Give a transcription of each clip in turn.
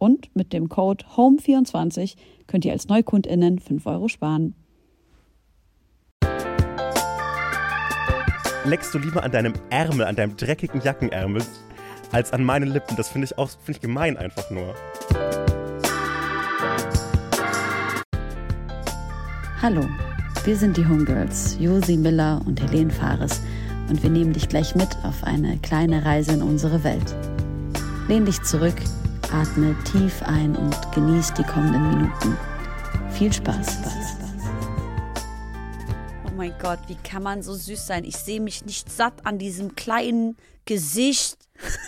Und mit dem Code HOME24 könnt ihr als NeukundInnen 5 Euro sparen. Leckst du lieber an deinem Ärmel, an deinem dreckigen Jackenärmel, als an meinen Lippen? Das finde ich auch find ich gemein einfach nur. Hallo, wir sind die Homegirls, Josi Miller und Helene Fares und wir nehmen dich gleich mit auf eine kleine Reise in unsere Welt. Lehn dich zurück, Atme tief ein und genieß die kommenden Minuten. Viel Spaß. Oh mein Gott, wie kann man so süß sein? Ich sehe mich nicht satt an diesem kleinen Gesicht.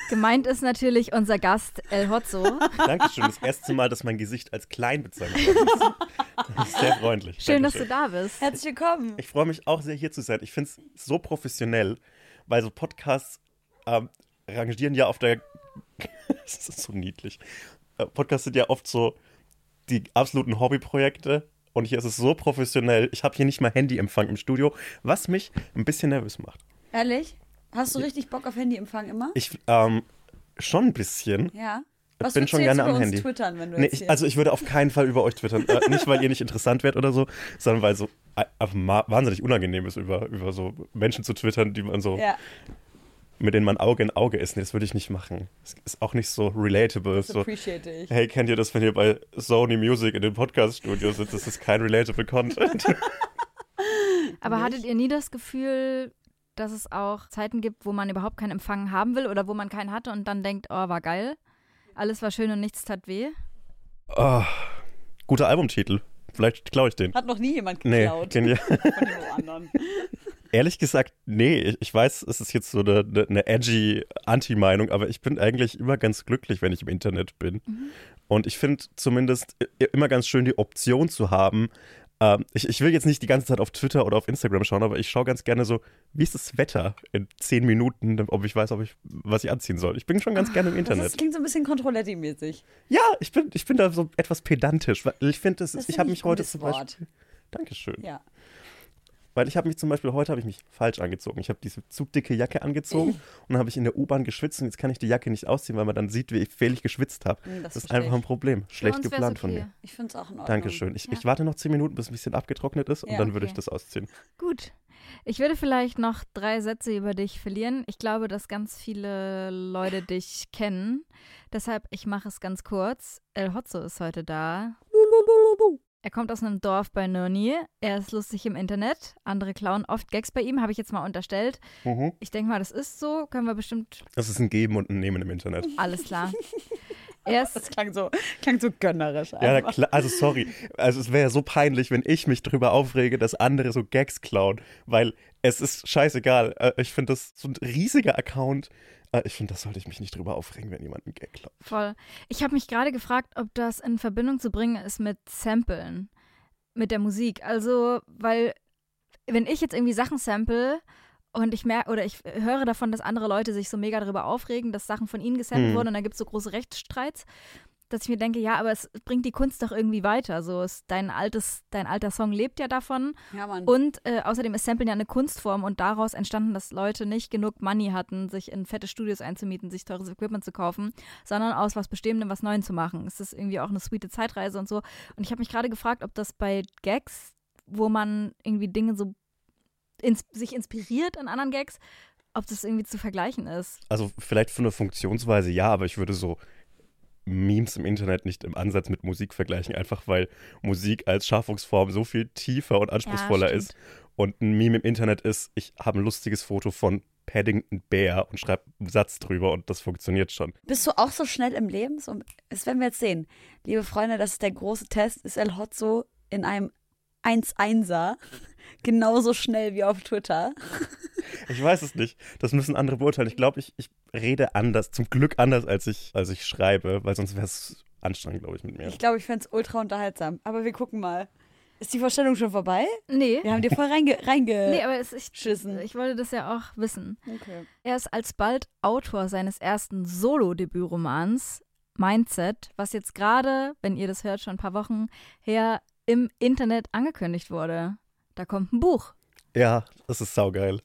Gemeint ist natürlich unser Gast El Hotzo. Dankeschön. Das erste Mal, dass mein Gesicht als klein bezeichnet wird. Das ist sehr freundlich. Schön, Dankeschön. dass du da bist. Herzlich willkommen. Ich freue mich auch sehr, hier zu sein. Ich finde es so professionell, weil so Podcasts ähm, rangieren ja auf der. das ist so niedlich. Äh, Podcasts sind ja oft so die absoluten Hobbyprojekte. Und hier ist es so professionell. Ich habe hier nicht mal Handyempfang im Studio, was mich ein bisschen nervös macht. Ehrlich? Hast du richtig Bock auf Handyempfang immer? Ich, ähm, schon ein bisschen. Ja. Ich Was bin schon du jetzt gerne über am uns Handy. twittern, wenn du Nee, ich, also ich würde auf keinen Fall über euch twittern. äh, nicht, weil ihr nicht interessant werdet oder so, sondern weil so äh, wahnsinnig unangenehm ist, über, über so Menschen zu twittern, die man so, ja, mit denen man Auge in Auge ist. Nee, das würde ich nicht machen. Das ist auch nicht so relatable. das So, appreciate ich. hey, kennt ihr das, wenn ihr bei Sony Music in dem Podcast-Studio sitzt? Das ist kein relatable Content. Aber Nicht? hattet ihr nie das Gefühl, dass es auch Zeiten gibt, wo man überhaupt keinen Empfang haben will oder wo man keinen hatte und dann denkt, oh, war geil, alles war schön und nichts tat weh? oh, guter Albumtitel. Vielleicht klaue ich den. Hat noch nie jemand Nee, geklaut genial. von dem anderen. Ehrlich gesagt, nee. Ich, weiß, es ist jetzt so eine, eine, edgy Anti-Meinung, aber ich bin eigentlich immer ganz glücklich, wenn ich im Internet bin. Und ich finde zumindest immer ganz schön, die Option zu haben. Ähm, ich, ich will jetzt nicht die ganze Zeit auf Twitter oder auf Instagram schauen, aber ich schaue ganz gerne so, wie ist das Wetter in zehn Minuten, ob ich weiß, ob ich, was ich anziehen soll. Ich bin schon ganz gerne im Das Internet. ist, klingt so ein bisschen Controletti-mäßig. Ja, ich bin, ich bin da so etwas pedantisch, weil ich finde, das Das ich habe ich mich heute zum Wort. Beispiel. Dankeschön. Ja. Weil ich habe mich zum Beispiel, heute habe ich mich falsch angezogen. Ich habe diese zu dicke Jacke angezogen und dann habe ich in der U-Bahn geschwitzt und jetzt kann ich die Jacke nicht ausziehen, weil man dann sieht, wie ich geschwitzt habe. Hm, Das, das ist einfach ein. Problem. Schlecht geplant von okay. mir. Ich finde es auch in Ordnung. Dankeschön. Ich, Ja. ich warte noch zehn Minuten, bis es ein bisschen abgetrocknet ist und Ja, dann würde okay. ich das ausziehen. Gut. Ich würde vielleicht noch drei Sätze über dich verlieren. Ich glaube, dass ganz viele Leute dich kennen. Deshalb, ich mache es ganz kurz. El Hotzo ist heute da. Er kommt aus einem Dorf bei Nürni. Er ist lustig im Internet. Andere klauen oft Gags bei ihm, habe ich jetzt mal unterstellt. Mhm. Ich denke mal, das ist so. Können wir bestimmt. Das ist ein Geben und ein Nehmen im Internet. Alles klar. Er Das ist. klang so, klang so gönnerisch. Ja, einfach. klar, also sorry. Also es wäre ja so peinlich, wenn ich mich drüber aufrege, dass andere so Gags klauen, weil es ist scheißegal. Äh, Ich finde das so ein riesiger Account. Äh, Ich finde, das sollte ich mich nicht drüber aufregen, wenn jemand einen Gag klaut. Voll. Ich habe mich gerade gefragt, ob das in Verbindung zu bringen ist mit Samplen, mit der Musik. Also, weil wenn ich jetzt irgendwie Sachen sample und ich merke oder ich höre davon, dass andere Leute sich so mega darüber aufregen, dass Sachen von ihnen gesampelt Hm. wurden und dann gibt es so große Rechtsstreits, dass ich mir denke, ja, aber es bringt die Kunst doch irgendwie weiter. So ist dein altes, dein alter Song lebt ja davon. Ja, Mann. Und äh, außerdem ist Samplen ja eine Kunstform und daraus entstanden, dass Leute nicht genug Money hatten, sich in fette Studios einzumieten, sich teures Equipment zu kaufen, sondern aus was Bestehendem was Neuem zu machen. Es ist irgendwie auch eine sweete Zeitreise und so. Und ich habe mich gerade gefragt, ob das bei Gags, wo man irgendwie Dinge so ins sich inspiriert an anderen Gags, ob das irgendwie zu vergleichen ist. Also vielleicht von der Funktionsweise ja, aber ich würde so Memes im Internet nicht im Ansatz mit Musik vergleichen, einfach weil Musik als Schaffungsform so viel tiefer und anspruchsvoller stimmt. ist. Und ein Meme im Internet ist, ich habe ein lustiges Foto von Paddington Bear und schreibe einen Satz drüber und das funktioniert schon. Bist du auch so schnell im Leben? So, das werden wir jetzt sehen. Liebe Freunde, das ist der große Test. Ist El Hotzo in einem 1-1er genauso schnell wie auf Twitter? Ich weiß es nicht. Das müssen andere beurteilen. Ich glaube, ich, ich rede anders, zum Glück anders, als ich, als ich schreibe, weil sonst wäre es anstrengend, glaube ich, mit mir. Ich glaube, ich fände es ultra unterhaltsam. Aber wir gucken mal. Ist die Vorstellung schon vorbei? Nee. Wir haben dir voll reinge reinge Nee, aber es, ich, Schissen. ich wollte das ja auch wissen. Okay. Er ist alsbald Autor seines ersten Solo-Debütromans Mindset, was jetzt gerade, wenn ihr das hört, schon ein paar Wochen her im Internet angekündigt wurde. Da kommt ein Buch. Ja, das ist saugeil.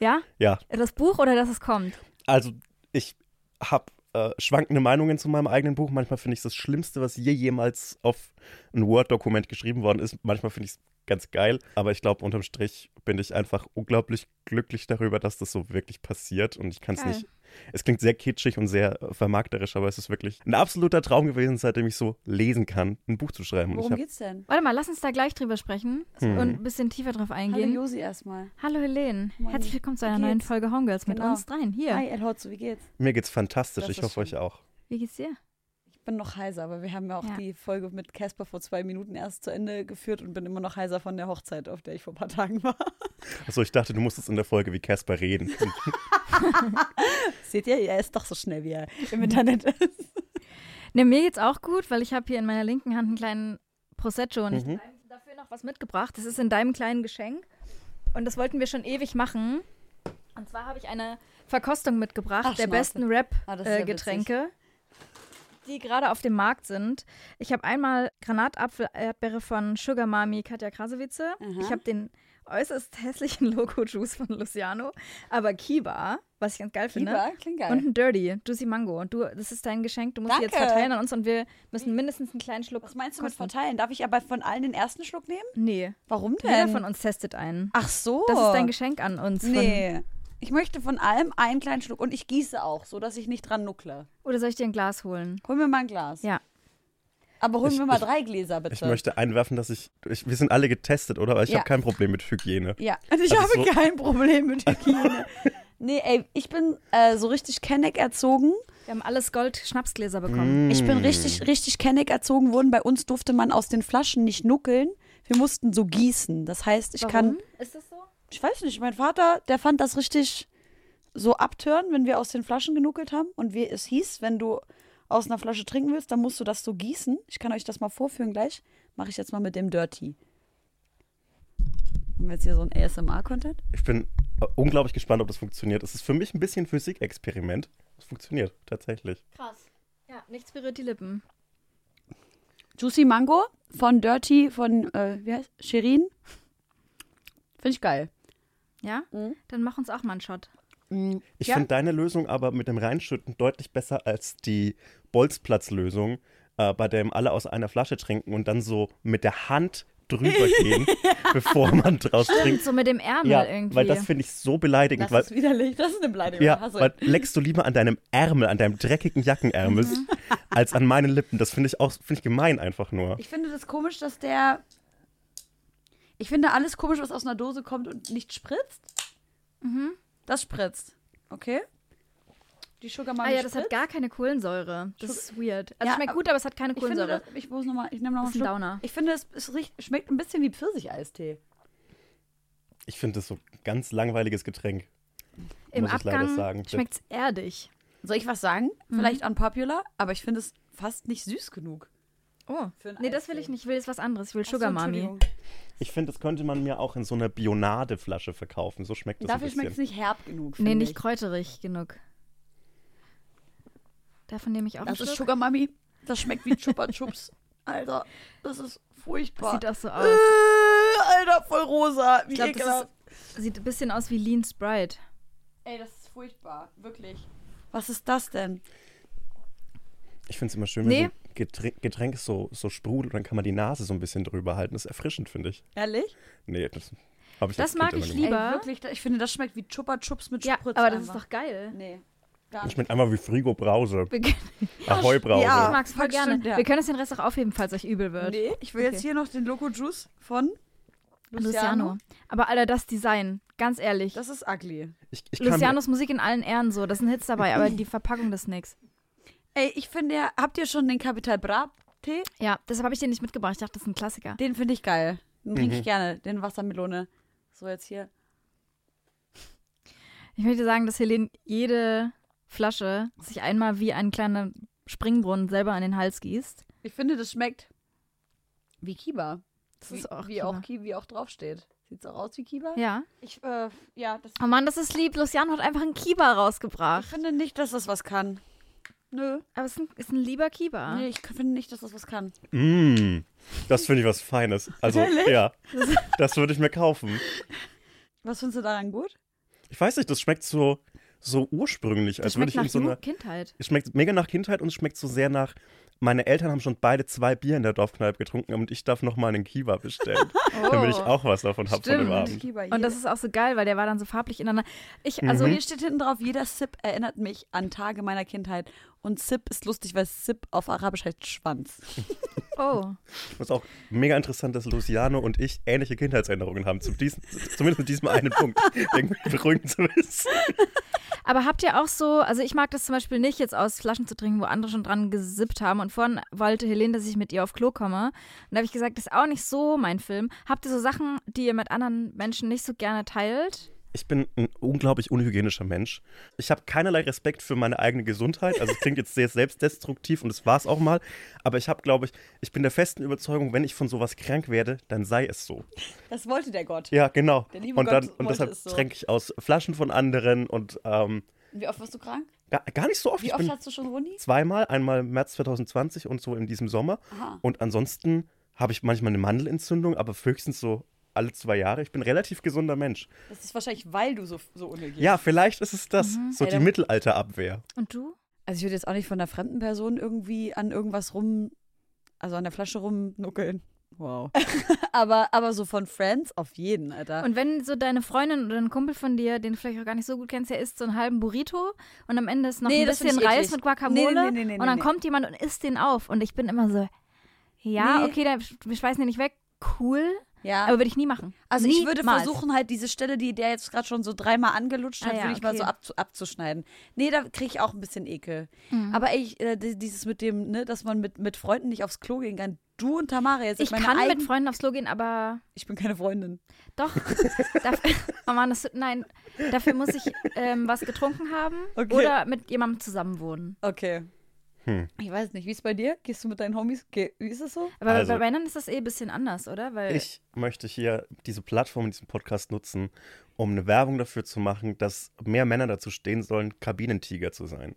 Ja? Ja, Das Buch oder dass es kommt? also ich habe äh, schwankende Meinungen zu meinem eigenen Buch. Manchmal finde ich es das Schlimmste, was je jemals auf ein Word-Dokument geschrieben worden ist. Manchmal finde ich es ganz geil. Aber ich glaube, unterm Strich bin ich einfach unglaublich glücklich darüber, dass das so wirklich passiert. Und ich kann es nicht. Es klingt sehr kitschig und sehr äh, vermarkterisch, aber es ist wirklich ein absoluter Traum gewesen, seitdem ich so lesen kann, ein Buch zu schreiben. Worum hab, geht's denn? Warte mal, lass uns da gleich drüber sprechen Hm. und ein bisschen tiefer drauf Hallo eingehen. Josi erstmal. Hallo Helene, Moin. herzlich willkommen zu einer neuen? Folge Homegirls mit Genau. uns dreien. Hier, Hi El Hotzo, wie geht's? mir geht's fantastisch. Das Ich hoffe euch schön. auch. wie geht's dir? Ich bin noch heiser, aber wir haben ja auch Ja. die Folge mit Casper vor zwei Minuten erst zu Ende geführt und bin immer noch heiser von der Hochzeit, auf der ich vor ein paar Tagen war. Achso, ich dachte, du musstest in der Folge wie Casper reden. Seht ihr, er ist doch so schnell, wie er im Internet ist. Ne, mir geht's auch gut, weil ich habe hier in meiner linken Hand einen kleinen Prosecco und ich Mhm. habe dafür noch was mitgebracht. Das ist in deinem kleinen Geschenk und das wollten wir schon ewig machen. Und zwar habe ich eine Verkostung mitgebracht Ach, der Schnauze. besten Ah, das ist ja Rap-Getränke, die gerade auf dem Markt sind. Ich habe einmal Granatapfel-Erdbeere von Sugar Mami Katja Krasowitze. Aha. Ich habe den äußerst hässlichen Loco-Juice von Luciano, aber Kiba, was ich ganz geil finde. Lieber, klingt geil. Und ein Dirty, Juicy Mango. Du, das ist dein Geschenk. Du musst sie jetzt Danke. verteilen an uns und wir müssen mindestens einen kleinen Schluck. Was meinst du mit kosten. verteilen? Darf ich aber von allen den ersten Schluck nehmen? Nee. Warum Jeder denn? von uns testet einen. Ach so. Das ist dein Geschenk an uns. Nee. Ich möchte von allem einen kleinen Schluck und ich gieße auch, so dass ich nicht dran nuckle. Oder soll ich dir ein Glas holen? Hol mir mal ein Glas. Ja. Aber holen Ich- wir mal ich- drei Gläser, bitte. Ich möchte einwerfen, dass ich, ich wir sind alle getestet, oder? Aber ich Ja. habe kein Problem mit Hygiene. Ja, und ich Also habe so- kein Problem mit Hygiene. nee, ey, ich bin äh, so richtig Kenneck erzogen. Wir haben alles Gold-Schnapsgläser bekommen. Ich Mm. bin richtig, richtig Kenneck erzogen worden. Bei uns durfte man aus den Flaschen nicht nuckeln. Wir mussten so gießen. Das heißt, ich kann, Ist das so? Ich weiß nicht, mein Vater, der fand das richtig so abtören, wenn wir aus den Flaschen genuckelt haben. Und wie es hieß, wenn du aus einer Flasche trinken willst, dann musst du das so gießen. Ich kann euch das mal vorführen gleich. Mache ich jetzt mal mit dem Dirty. Haben wir jetzt hier so ein ASMR-Content? Ich bin äh, unglaublich gespannt, ob das funktioniert. Es ist für mich ein bisschen Physikexperiment. Es funktioniert tatsächlich. Krass. Ja, nichts berührt die Lippen. Juicy Mango von Dirty von, äh, wie heißt Shirin. Finde ich geil. Ja? Mhm. Dann mach uns auch mal einen Shot. Ich Ja. finde deine Lösung aber mit dem Reinschütten deutlich besser als die Bolzplatz-Lösung, äh, bei der alle aus einer Flasche trinken und dann so mit der Hand drüber gehen, bevor man draus trinkt. So mit dem Ärmel Ja, irgendwie. weil das finde ich so beleidigend. Das Weil, ist widerlich. Das ist eine Beleidigung. ja, Hasse. weil leckst du lieber an deinem Ärmel, an deinem dreckigen Jackenärmel, Mhm. als an meinen Lippen. Das finde ich auch finde ich gemein einfach nur. Ich finde das komisch, dass der. Ich finde alles komisch, was aus einer Dose kommt und nicht spritzt. Mhm. Das spritzt. Okay? Die Sugar ah Mami ja, das hat spritzt. gar keine Kohlensäure. Das ist weird. Also Ja, schmeckt gut, aber es hat keine ich finde, Kohlensäure. ich muss noch mal, ich nehme noch mal Das ist ein einen Schluck. Downer. Ich finde, es, es riecht, schmeckt ein bisschen wie Pfirsicheistee. Ich finde das so ein ganz langweiliges Getränk. Im muss ich leider Abgang sagen. schmeckt's erdig. Soll ich was sagen? Mhm. Vielleicht unpopular, aber ich finde es fast nicht süß genug. Oh, nee, das will ich nicht. Ich will jetzt was anderes. Ich will Ach so, Sugar Mami. Ich finde, das könnte man mir auch in so einer Bionade-Flasche verkaufen. So schmeckt das Dafür schmeckt es nicht herb genug. Nee, nicht ich. kräuterig genug. Davon nehme ich auch Das einen ist. Sugar Mami. Das schmeckt wie Chupa Chups. Alter, das ist furchtbar. Sieht auch so aus. Äh, Alter, voll rosa. Wie Ich ekelhaft. das ist, sieht ein bisschen aus wie Lean Sprite. Ey, das ist furchtbar. Wirklich. Was ist das denn? Ich finde es immer schön, wenn Nee. so ein Getränk, Getränk so, so sprudelt, dann kann man die Nase so ein bisschen drüber halten. Das ist erfrischend, finde ich. Ehrlich? Nee, das habe ich Das mag ich. Lieber? Ey, wirklich, ich finde, das schmeckt wie Chupa Chups mit Ja, Spritz. aber das ist einfach. doch geil. Nee. Gar Das schmeckt einfach wie Frigo Brause. Ich Ahoi Brause. Ja. mag es voll das gerne. stimmt, ja. Wir können es den Rest auch aufheben, falls euch übel wird. Nee, ich will jetzt Okay. hier noch den Loco Juice von Luciano. Luciano. Aber Alter, das Design, ganz ehrlich. Das ist ugly. Ich, ich Lucianos Musik in allen Ehren so, da sind Hits dabei, aber die Verpackung das nix. Ey, ich finde ja, habt ihr schon den Capital Bra Tee? Ja, deshalb habe ich den nicht mitgebracht. Ich dachte, das ist ein Klassiker. Den finde ich geil. Den trinke Mhm. ich gerne, den Wassermelone. So, jetzt hier. Ich möchte sagen, dass Helene jede Flasche sich einmal wie ein kleiner Springbrunnen selber an den Hals gießt. Ich finde, das schmeckt wie Kiba. Das wie, ist auch wie Kiba. auch wie auch draufsteht. Sieht's auch aus wie Kiba? Ja. Ich, äh, ja, das, Oh Mann, das ist lieb. Luciano hat einfach einen Kiba ich rausgebracht. finde nicht, dass das was kann. Nö. Aber es ist ein, ist ein lieber Kiba. Nee, ich finde nicht, dass das was kann. Mm, das finde ich was Feines. Also, Ehrlich? ja, das würde ich mir kaufen. Was findest du daran gut? Ich weiß nicht, das schmeckt so, so ursprünglich, Das als würde schmeckt ich in nach so einer. Kindheit. Es schmeckt mega nach Kindheit und es schmeckt so sehr nach. Meine Eltern haben schon beide zwei Bier in der Dorfkneipe getrunken und ich darf nochmal einen Kiwa bestellen, damit ich auch was davon habe von dem. Abend. Kiba, Und das ist auch so geil, weil der war dann so farblich ineinander. Ich, also, Also hier steht hinten drauf, jeder Sip erinnert mich an Tage meiner Kindheit. Und Sip ist lustig, weil Sip auf Arabisch heißt Schwanz. oh. Das ist auch mega interessant, dass Luciano und ich ähnliche Kindheitserinnerungen haben, zu diesem, zumindest mit diesem einen Punkt. Irgendwie beruhigend zu wissen. Aber habt ihr auch so, also ich mag das zum Beispiel nicht, jetzt aus Flaschen zu trinken, wo andere schon dran gesippt haben. Und vorhin wollte Helene, dass ich mit ihr auf Klo komme. Und da habe ich gesagt, das ist auch nicht so mein Film. Habt ihr so Sachen, die ihr mit anderen Menschen nicht so gerne teilt? Ich bin ein unglaublich unhygienischer Mensch. Ich habe keinerlei Respekt für meine eigene Gesundheit. Also es klingt jetzt sehr selbstdestruktiv und das war es auch mal. Aber ich habe, glaube ich, ich bin der festen Überzeugung, wenn ich von sowas krank werde, dann sei es so. Das wollte der Gott. Ja, genau. Der liebe und Gott dann, und wollte deshalb es so. trinke ich aus Flaschen von anderen und ähm, Wie oft warst du krank? Gar, gar nicht so oft. Wie ich oft bin hast du schon Runi? zweimal, einmal im März 2020 und so in diesem Sommer. Aha. Und ansonsten habe ich manchmal eine Mandelentzündung, aber höchstens so alle zwei Jahre. Ich bin ein relativ gesunder Mensch. Das ist wahrscheinlich, weil du so, so unhygienisch Ja, vielleicht ist es das. So Ey, die dann- Mittelalterabwehr. Und du? Also ich würde jetzt auch nicht von einer fremden Person irgendwie an irgendwas rum, also an der Flasche rumnuckeln. Wow. aber, aber so von Friends auf jeden, Alter. Und wenn so deine Freundin oder ein Kumpel von dir, den du vielleicht auch gar nicht so gut kennst, der isst so einen halben Burrito und am Ende ist noch Nee, ein bisschen Reis eklig. mit Guacamole Nee, nee, nee, nee, und dann nee. kommt jemand und isst den auf und ich bin immer so, ja, Nee. okay, da, wir schmeißen den nicht weg, cool, ja. aber würde ich nie machen. Also ich würde versuchen, halt diese Stelle, die der jetzt gerade schon so dreimal angelutscht hat, Ah ja, würde ich mal okay. so abzu abzuschneiden. Nee, da kriege ich auch ein bisschen Ekel. Mhm. Aber ey, ich, äh, di- dieses mit dem, ne, dass man mit, mit Freunden nicht aufs Klo gehen kann. Du und Tamara jetzt. Ich meine kann mit Freunden aufs Klo gehen, aber Ich bin keine Freundin. doch. dafür, oh Mann, das, nein, dafür muss ich ähm, was getrunken haben Okay. oder mit jemandem zusammen wohnen. Okay. Hm. Ich weiß nicht, wie ist bei dir? Gehst du mit deinen Homies? Ge wie ist es so? Aber Also- bei Männern ist das eh ein bisschen anders, oder? Weil Ich möchte hier diese Plattform, diesen Podcast nutzen, um eine Werbung dafür zu machen, dass mehr Männer dazu stehen sollen, Kabinentiger zu sein.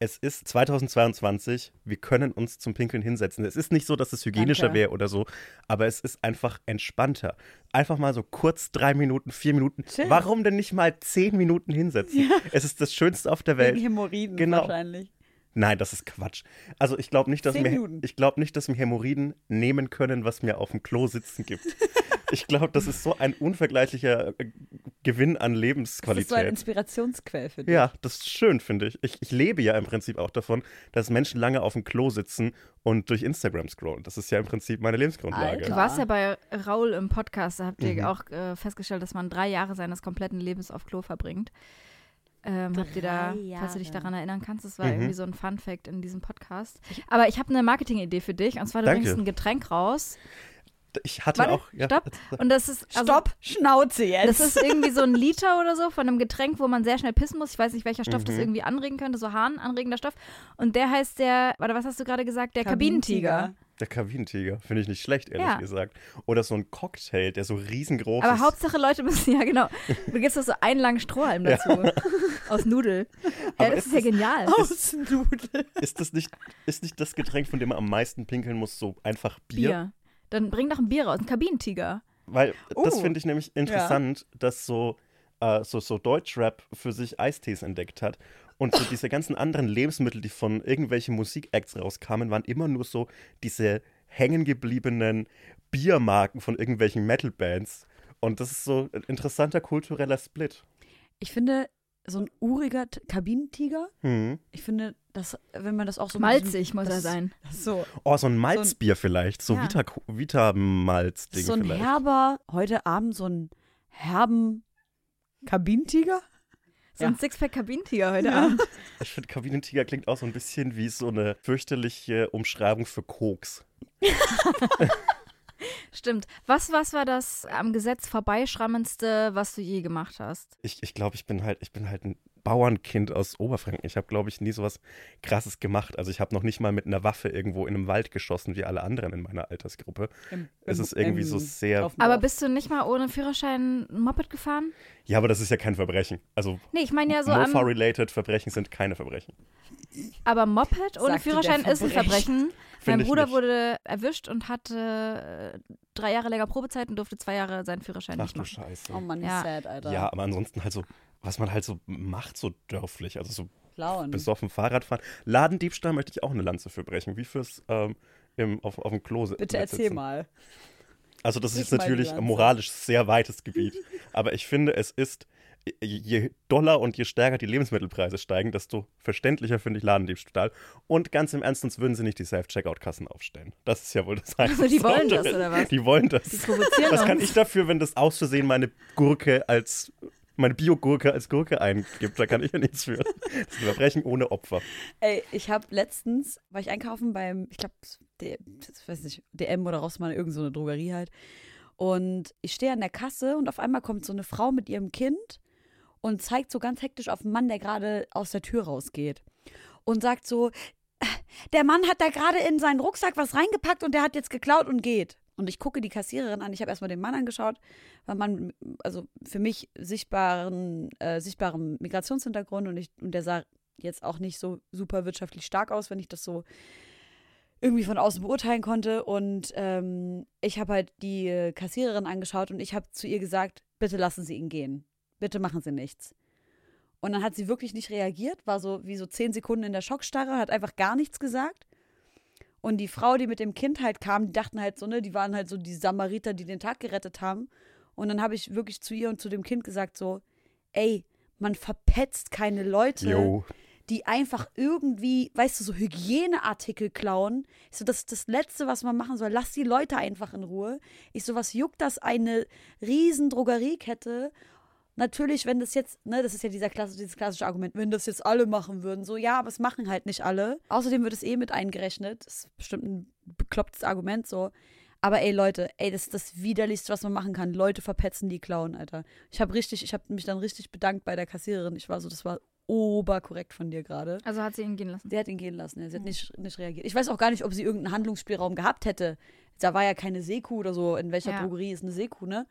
Es ist 2022, wir können uns zum Pinkeln hinsetzen. Es ist nicht so, dass es hygienischer wäre oder so, aber es ist einfach entspannter. Einfach mal so kurz drei Minuten, vier Minuten. Chill. Warum denn nicht mal zehn Minuten hinsetzen? Es ist das Schönste auf der Wegen Welt. Hämorrhoiden Genau. wahrscheinlich. Nein, das ist Quatsch. Also ich glaube nicht, dass mir, Minuten. ich glaube nicht, dass mir Hämorrhoiden nehmen können, was mir auf dem Klo sitzen gibt. ich glaube, das ist so ein unvergleichlicher äh, Gewinn an Das ist so ein Lebensqualität. Inspirationsquell für dich. Ja, das ist schön, finde ich. ich. Ich lebe ja im Prinzip auch davon, dass Menschen lange auf dem Klo sitzen und durch Instagram scrollen. Das ist ja im Prinzip meine Lebensgrundlage. Du Ja. warst ja bei Raul im Podcast, da habt ihr Mhm. auch äh, festgestellt, dass man drei Jahre seines kompletten Lebens auf Klo verbringt. Ähm, habt ihr da, Drei falls du dich Jahre. daran erinnern kannst, das war Mhm. irgendwie so ein Fun Fact in diesem Podcast. Aber ich habe eine Marketing-Idee für dich und zwar du Danke. bringst ein Getränk raus Ich hatte Warte, auch. Ja, stopp. und das ist also, Stopp, Schnauze jetzt. Das ist irgendwie so ein Liter oder so von einem Getränk, wo man sehr schnell pissen muss. Ich weiß nicht, welcher Stoff das Mhm. irgendwie anregen könnte, so harnanregender Stoff. Und der heißt der, warte, was hast du gerade gesagt? Der Kabinentiger. Der Kabinentiger. Finde ich nicht schlecht, ehrlich Ja. gesagt. Oder so ein Cocktail, der so riesengroß Aber ist. Hauptsache Leute müssen, ja genau, du gibst doch so einen langen Strohhalm dazu. Aus Nudel. Ja, Aber das ist ist ja das- genial. Außennudel. Ist das nicht, ist nicht das Getränk, von dem man am meisten pinkeln muss, so einfach Bier. Dann bring doch ein Bier raus, ein Kabinentiger. Weil das Oh. finde ich nämlich interessant, dass so, äh, so, so Deutschrap für sich Eistees entdeckt hat. Und so diese ganzen anderen Lebensmittel, die von irgendwelchen Musikacts rauskamen, waren immer nur so diese hängengebliebenen Biermarken von irgendwelchen Metal-Bands. Und das ist so ein interessanter kultureller Split. Ich finde, so ein uriger Kabinentiger. Hm. Ich finde, dass, wenn man das auch so Malzig muss er das- sein. So, Oh, so ein Malzbier vielleicht. So Ja. Vita, Vita-Malz-Ding so ein vielleicht. herber, heute Abend so ein herben Kabinentiger. So Ja. ein Sixpack-Kabinentiger heute Abend. Ich finde, Kabinentiger klingt auch so ein bisschen wie so eine fürchterliche Umschreibung für Koks. Stimmt. Was, was war das am Gesetz vorbeischrammendste, was du je gemacht hast? Ich, ich glaube, ich bin halt, ich bin halt ein Bauernkind aus Oberfranken. Ich habe, glaube ich, nie so was Krasses gemacht. Also ich habe noch nicht mal mit einer Waffe irgendwo in einem Wald geschossen, wie alle anderen in meiner Altersgruppe. Im- Es ist irgendwie so sehr. Aber bist du nicht mal ohne Führerschein ein Moped gefahren? Ja, aber das ist ja kein Verbrechen. Also Nee, ich meine ja so Mofa-related Verbrechen sind keine Verbrechen. Aber Moped ohne Sagte Führerschein ist ein Verbrechen. Mein Bruder nicht. wurde erwischt und hatte äh, drei Jahre länger Probezeit und durfte zwei Jahre seinen Führerschein Ach nicht du machen. Scheiße. Oh Mann, Ja. sad, Alter. Ja, aber ansonsten halt so, was man halt so macht, so dörflich. Also so Klauen. besoffen Fahrrad fahren. Ladendiebstahl möchte ich auch eine Lanze für brechen. Wie fürs ähm, im, auf, auf dem Klo Bitte sitzen. erzähl mal. Also das ist jetzt mal die natürlich moralisch sehr weites Gebiet. Aber ich finde, es ist, je- doller und je stärker die Lebensmittelpreise steigen, desto verständlicher finde ich Ladendiebstahl. Und ganz im Ernst, sonst würden sie nicht die Self-Checkout-Kassen aufstellen. Das ist ja wohl das Also die wollen das, oder was? Die wollen das. Die provozieren Was kann ich dafür, wenn das aus Versehen meine Gurke als, meine Bio-Gurke als Gurke eingibt? Da kann ich ja nichts für. Das ist ein Verbrechen ohne Opfer. Ey, ich habe letztens, war ich einkaufen beim, ich glaube, weiß nicht, DM oder Rossmann, irgend so Drogerie halt. Und ich stehe an der Kasse und auf einmal kommt so eine Frau mit ihrem Kind und zeigt so ganz hektisch auf einen Mann, der gerade aus der Tür rausgeht. Und sagt so, der Mann hat da gerade in seinen Rucksack was reingepackt und der hat jetzt geklaut und geht. Und ich gucke die Kassiererin an. Ich habe erstmal den Mann angeschaut, weil man, also für mich sichtbaren, äh, sichtbaren Migrationshintergrund und, ich, und der sah jetzt auch nicht so super wirtschaftlich stark aus, wenn ich das so irgendwie von außen beurteilen konnte. Und ähm, ich habe halt die äh, Kassiererin angeschaut und ich habe zu ihr gesagt, bitte lassen Sie ihn gehen. Bitte machen Sie nichts. Und dann hat sie wirklich nicht reagiert, war so wie so zehn Sekunden in der Schockstarre, hat einfach gar nichts gesagt. Und die Frau, die mit dem Kind halt kam, die dachten halt so, ne, die waren halt so die Samariter, die den Tag gerettet haben. Und dann habe ich wirklich zu ihr und zu dem Kind gesagt so, ey, man verpetzt keine Leute Jo. die einfach irgendwie, weißt du, so Hygieneartikel klauen. Ich so, das ist das Letzte, was man machen soll. Lass die Leute einfach in Ruhe. Ich so, was juckt das eine riesen Drogeriekette? Natürlich, wenn das jetzt, ne, das ist ja dieser klassische, dieses klassische Argument, wenn das jetzt alle machen würden, so, ja, aber es machen halt nicht alle. Außerdem wird es eh mit eingerechnet. Das ist bestimmt ein beklopptes Argument, so. Aber ey, Leute, ey, das ist das Widerlichste, was man machen kann. Leute verpetzen, die klauen, Alter. Ich habe richtig, ich habe mich dann richtig bedankt bei der Kassiererin. Ich war so, das war oberkorrekt von dir gerade. Also hat sie ihn gehen lassen. Sie hat ihn gehen lassen, ja. sie hat nicht, nicht reagiert. Ich weiß auch gar nicht, ob sie irgendeinen Handlungsspielraum gehabt hätte. Da war ja keine Seekuh oder so. In welcher Ja. Drogerie ist eine Seekuh, ne?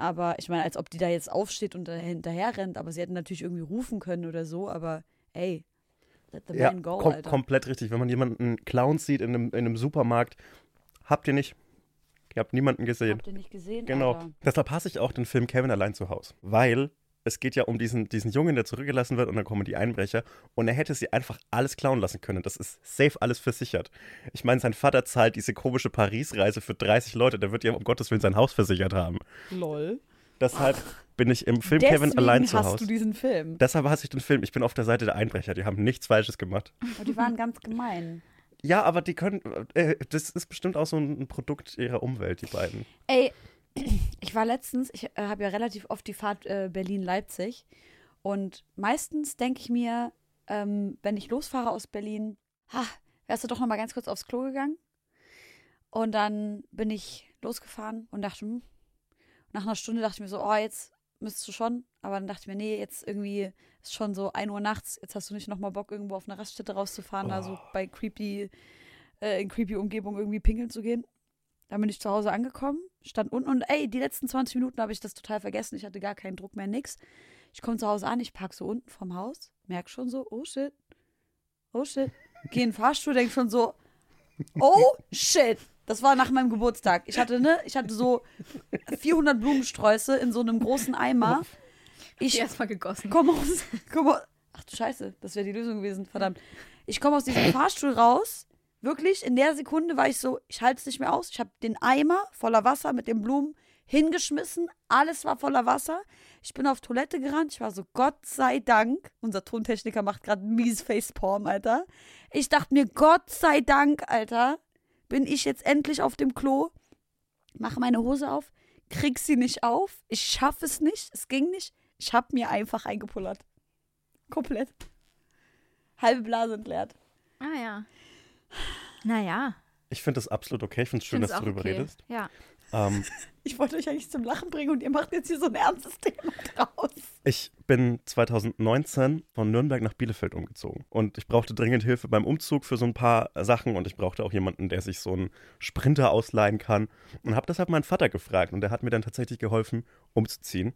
Aber ich meine, als ob die da jetzt aufsteht und da hinterher rennt. Aber sie hätten natürlich irgendwie rufen können oder so. Aber ey, let the Ja, man go, kom Alter. komplett richtig. Wenn man jemanden Clowns sieht in einem, in einem Supermarkt, habt ihr nicht. Ihr habt niemanden gesehen. Habt ihr nicht gesehen? Genau. Alter? Deshalb hasse ich auch den Film Kevin allein zu Hause. Weil es geht ja um diesen, diesen Jungen, der zurückgelassen wird und dann kommen die Einbrecher und er hätte sie einfach alles klauen lassen können. Das ist safe alles versichert. Ich meine, sein Vater zahlt diese komische Paris-Reise für 30 Leute. Der wird ja um Gottes Willen sein Haus versichert haben. Lol. Deshalb bin ich im Film Deswegen Kevin allein zu hast Hause. du diesen Film. Deshalb hasse ich den Film. Ich bin auf der Seite der Einbrecher. Die haben nichts Falsches gemacht. Aber die waren ganz gemein. Ja, aber die können. Äh, das ist bestimmt auch so ein Produkt ihrer Umwelt, die beiden. Ey, ich war letztens, ich äh, habe ja relativ oft die Fahrt äh, Berlin-Leipzig. Und meistens denke ich mir, ähm, wenn ich losfahre aus Berlin, ha, wärst du doch noch mal ganz kurz aufs Klo gegangen? Und dann bin ich losgefahren und dachte, hm, nach einer Stunde dachte ich mir so, oh, jetzt müsstest du schon. Aber dann dachte ich mir, nee, jetzt irgendwie ist schon so 1 Uhr nachts, jetzt hast du nicht noch mal Bock, irgendwo auf eine Raststätte rauszufahren, also bei creepy, äh, in creepy Umgebung irgendwie pinkeln zu gehen. Dann bin ich zu Hause angekommen, stand unten und ey, die letzten 20 Minuten habe ich das total vergessen. Ich hatte gar keinen Druck mehr, nix. Ich komme zu Hause an, ich park so unten vom Haus, merk schon so, oh shit, oh shit. Geh in den Fahrstuhl, denk schon so, oh shit. Das war nach meinem Geburtstag. Ich hatte, ne, ich hatte so 400 Blumensträuße in so einem großen Eimer. Ich erstmal gegossen. komm aus, komm aus. Ach du Scheiße, das wäre die Lösung gewesen, verdammt. Ich komme aus diesem Fahrstuhl raus. Wirklich, in der Sekunde war ich so, ich halte es nicht mehr aus. Ich habe den Eimer voller Wasser mit den Blumen hingeschmissen, alles war voller Wasser. Ich bin auf Toilette gerannt, ich war so, Gott sei Dank, unser Tontechniker macht gerade mies Facepalm, Alter. Ich dachte mir, Gott sei Dank, Alter, bin ich jetzt endlich auf dem Klo, mache meine Hose auf, krieg sie nicht auf, ich schaffe es nicht, es ging nicht, ich hab mir einfach eingepullert. Komplett. Halbe Blase entleert. Ah ja. Naja. Ich finde das absolut okay. Ich finde es schön, dass du darüber okay. redest. Ja. Ähm, Ich wollte euch eigentlich zum Lachen bringen und ihr macht jetzt hier so ein ernstes Thema draus. ich bin 2019 von Nürnberg nach Bielefeld umgezogen. Und ich brauchte dringend Hilfe beim Umzug für so ein paar Sachen. Und ich brauchte auch jemanden, der sich so einen Sprinter ausleihen kann. Und habe deshalb meinen Vater gefragt. Und der hat mir dann tatsächlich geholfen, umzuziehen.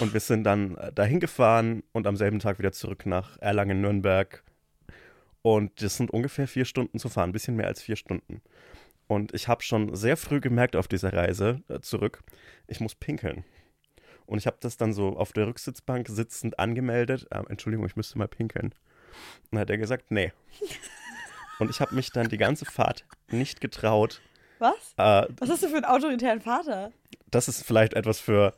Und wir sind dann äh, dahin gefahren und am selben Tag wieder zurück nach Erlangen-Nürnberg. Und das sind ungefähr vier Stunden zu fahren, ein bisschen mehr als vier Stunden. Und ich habe schon sehr früh gemerkt auf dieser Reise äh, zurück, ich muss pinkeln. Und ich habe das dann so auf der Rücksitzbank sitzend angemeldet. Ähm, Entschuldigung, ich müsste mal pinkeln. Und dann hat er gesagt, nee. Und ich habe mich dann die ganze Fahrt nicht getraut. Was? Äh, Was hast du für einen autoritären Vater? das ist vielleicht etwas für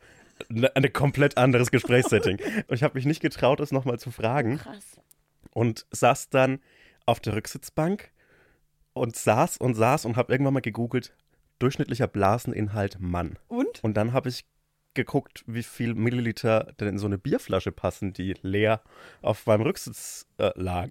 ne- ein komplett anderes Gesprächssetting. Und ich habe mich nicht getraut, es nochmal zu fragen. Krass. Und saß dann auf der Rücksitzbank und saß und saß und habe irgendwann mal gegoogelt, durchschnittlicher Blaseninhalt Mann. Und? Und dann habe ich geguckt, wie viel Milliliter denn in so eine Bierflasche passen, die leer auf meinem Rücksitz äh, lag.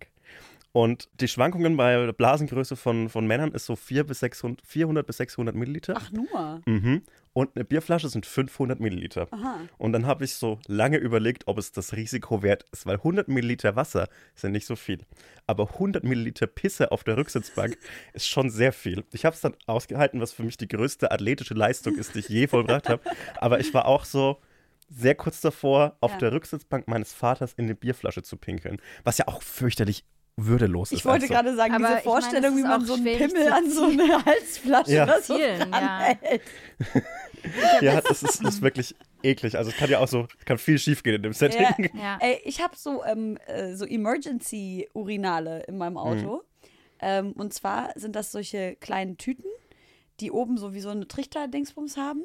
Und die Schwankungen bei der Blasengröße von, von Männern ist so 4 bis 600, 400 bis 600 Milliliter. Ach nur. Mhm. Und eine Bierflasche sind 500 Milliliter. Aha. Und dann habe ich so lange überlegt, ob es das Risiko wert ist, weil 100 Milliliter Wasser ja nicht so viel. Aber 100 Milliliter Pisse auf der Rücksitzbank ist schon sehr viel. Ich habe es dann ausgehalten, was für mich die größte athletische Leistung ist, die ich je vollbracht habe. Aber ich war auch so sehr kurz davor, auf Ja. der Rücksitzbank meines Vaters in eine Bierflasche zu pinkeln. Was ja auch fürchterlich würdelos ist. Ich wollte also. gerade sagen, Aber diese ich meine, Vorstellung, es wie man so einen Pimmel an so eine Halsflasche Ja. so Zielen, ja. dranhält. Ja, das ist, ist wirklich eklig. Also es kann ja auch so, kann viel schief gehen in dem Setting. Ja. Ja. Ey, ich habe so, ähm, äh, so Emergency-Urinale in meinem Auto. Ähm, und zwar sind das solche kleinen Tüten, die oben so wie so eine Trichter-Dingsbums haben.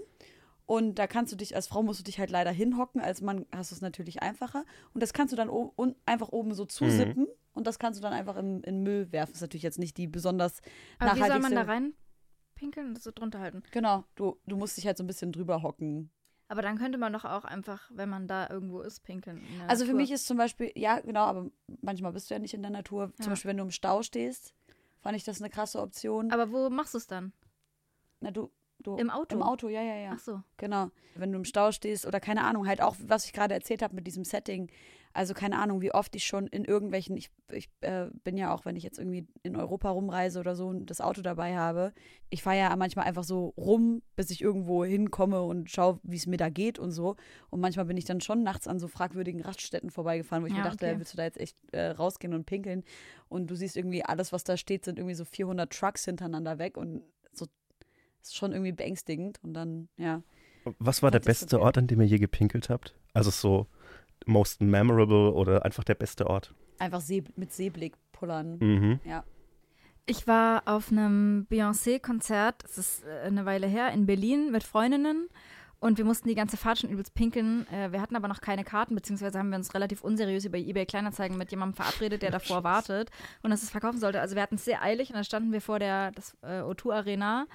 Und da kannst du dich, als Frau musst du dich halt leider hinhocken, als Mann hast du es natürlich einfacher. Und das kannst du dann o- einfach oben so zusippen und das kannst du dann einfach in, in Müll werfen. Das ist natürlich jetzt nicht die besonders Aber wie soll man nachhaltigste. da rein pinkeln und das so drunter halten? Genau, du, du musst dich halt so ein bisschen drüber hocken. Aber dann könnte man doch auch einfach, wenn man da irgendwo ist, pinkeln. Also für Natur. mich ist zum Beispiel, ja, genau, aber manchmal bist du ja nicht in der Natur. Zum Ja. Beispiel, wenn du im Stau stehst, fand ich das eine krasse Option. Aber wo machst du es dann? Na, du, du, Im Auto? Im Auto, ja, ja, ja. Ach so. Genau. Wenn du im Stau stehst oder keine Ahnung, halt auch, was ich gerade erzählt habe mit diesem Setting. Also keine Ahnung, wie oft ich schon in irgendwelchen, ich, ich äh, bin ja auch, wenn ich jetzt irgendwie in Europa rumreise oder so und das Auto dabei habe, ich fahre ja manchmal einfach so rum, bis ich irgendwo hinkomme und schaue, wie es mir da geht und so. Und manchmal bin ich dann schon nachts an so fragwürdigen Raststätten vorbeigefahren, wo ich Ja, mir dachte, okay. willst du da jetzt echt äh, rausgehen und pinkeln? Und du siehst irgendwie, alles, was da steht, sind irgendwie so 400 Trucks hintereinander weg und so, ist schon irgendwie beängstigend. Und dann, ja. Was war der beste okay. Ort, an dem ihr je gepinkelt habt? Also so most memorable oder einfach der beste Ort? Einfach See, mit Seeblick pullern. Mhm. Ja. Ich war auf einem Beyoncé-Konzert, das ist äh, eine Weile her, in Berlin mit Freundinnen. Und wir mussten die ganze Fahrt schon übelst pinkeln. Äh, wir hatten aber noch keine Karten, beziehungsweise haben wir uns relativ unseriös über eBay Kleinanzeigen mit jemandem verabredet, der davor wartet und das es verkaufen sollte. Also wir hatten es sehr eilig und dann standen wir vor der das, äh, O2 Arena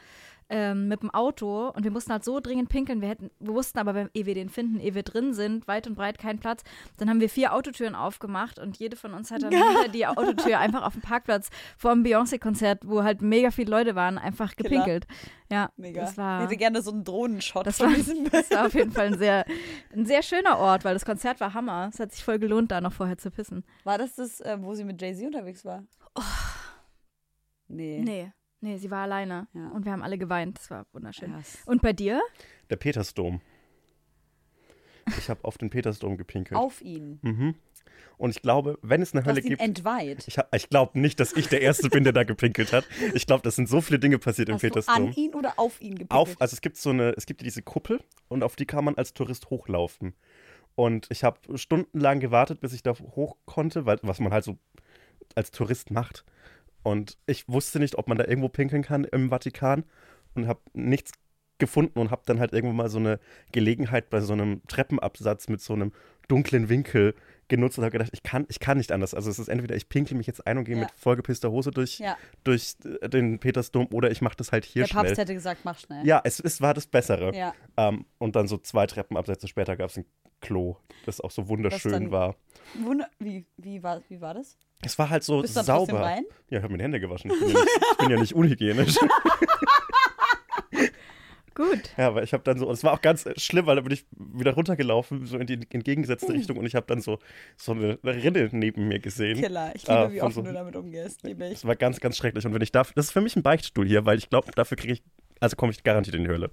ähm, mit dem Auto und wir mussten halt so dringend pinkeln. Wir, hätten, wir wussten aber, wenn, ehe wir den finden, ehe wir drin sind, weit und breit kein Platz. Dann haben wir vier Autotüren aufgemacht und jede von uns hat dann hinter die Autotür einfach auf dem Parkplatz vor dem Beyoncé-Konzert, wo halt mega viele Leute waren, einfach Killer. gepinkelt. Ja, Mega. das ich war, hätte gerne so einen Drohnenshot das von war, diesem. das war auf jeden Fall ein sehr, ein sehr schöner Ort, weil das Konzert war Hammer. Es hat sich voll gelohnt, da noch vorher zu pissen. War das das, äh, wo sie mit Jay-Z unterwegs war? Nee. Nee, nee, sie war alleine Ja. und wir haben alle geweint. Das war wunderschön. Krass. Und bei dir? Der Petersdom. Ich habe auf den Petersdom gepinkelt. Auf ihn. Mhm. Und ich glaube, wenn es eine Hölle gibt. entweiht. Ich, ich glaube nicht, dass ich der Erste bin, der da gepinkelt hat. Ich glaube, das sind so viele Dinge passiert im Hast du Petersdom. an ihn oder auf ihn gepinkelt? auf, also es gibt so eine, es gibt diese Kuppel und auf die kann man als Tourist hochlaufen. Und ich habe stundenlang gewartet, bis ich da hoch konnte, weil, was man halt so als Tourist macht. Und ich wusste nicht, ob man da irgendwo pinkeln kann im Vatikan und habe nichts gefunden und habe dann halt irgendwann mal so eine Gelegenheit bei so einem Treppenabsatz mit so einem dunklen Winkel genutzt und habe gedacht, ich kann, ich kann nicht anders. Also es ist entweder ich pinkel mich jetzt ein und gehe Ja. mit vollgepisster Hose durch, Ja. durch äh, den Petersdom oder ich mache das halt hier Der schnell. Papst hätte gesagt, mach schnell. Ja, es, es war das Bessere. Ja. Ähm, und dann so zwei Treppenabsätze später gab es ein Klo, das auch so wunderschön war. Wunder wie, wie, war, wie war das? Es war halt so Bist du sauber. rein? Ja, ich habe mir die Hände gewaschen. Ich bin ja nicht, ich bin ja nicht unhygienisch. Gut. Ja, aber ich habe dann so, und es war auch ganz schlimm, weil da bin ich wieder runtergelaufen, so in die entgegengesetzte Richtung und ich habe dann so, so eine Rinne neben mir gesehen. Killer. Ich liebe, Äh, wie offen so- du damit umgehst. Liebe ich. Das war ganz, ganz schrecklich. Und wenn ich darf, das ist für mich ein Beichtstuhl hier, weil ich glaube, dafür kriege ich, also komme ich garantiert in die Hölle.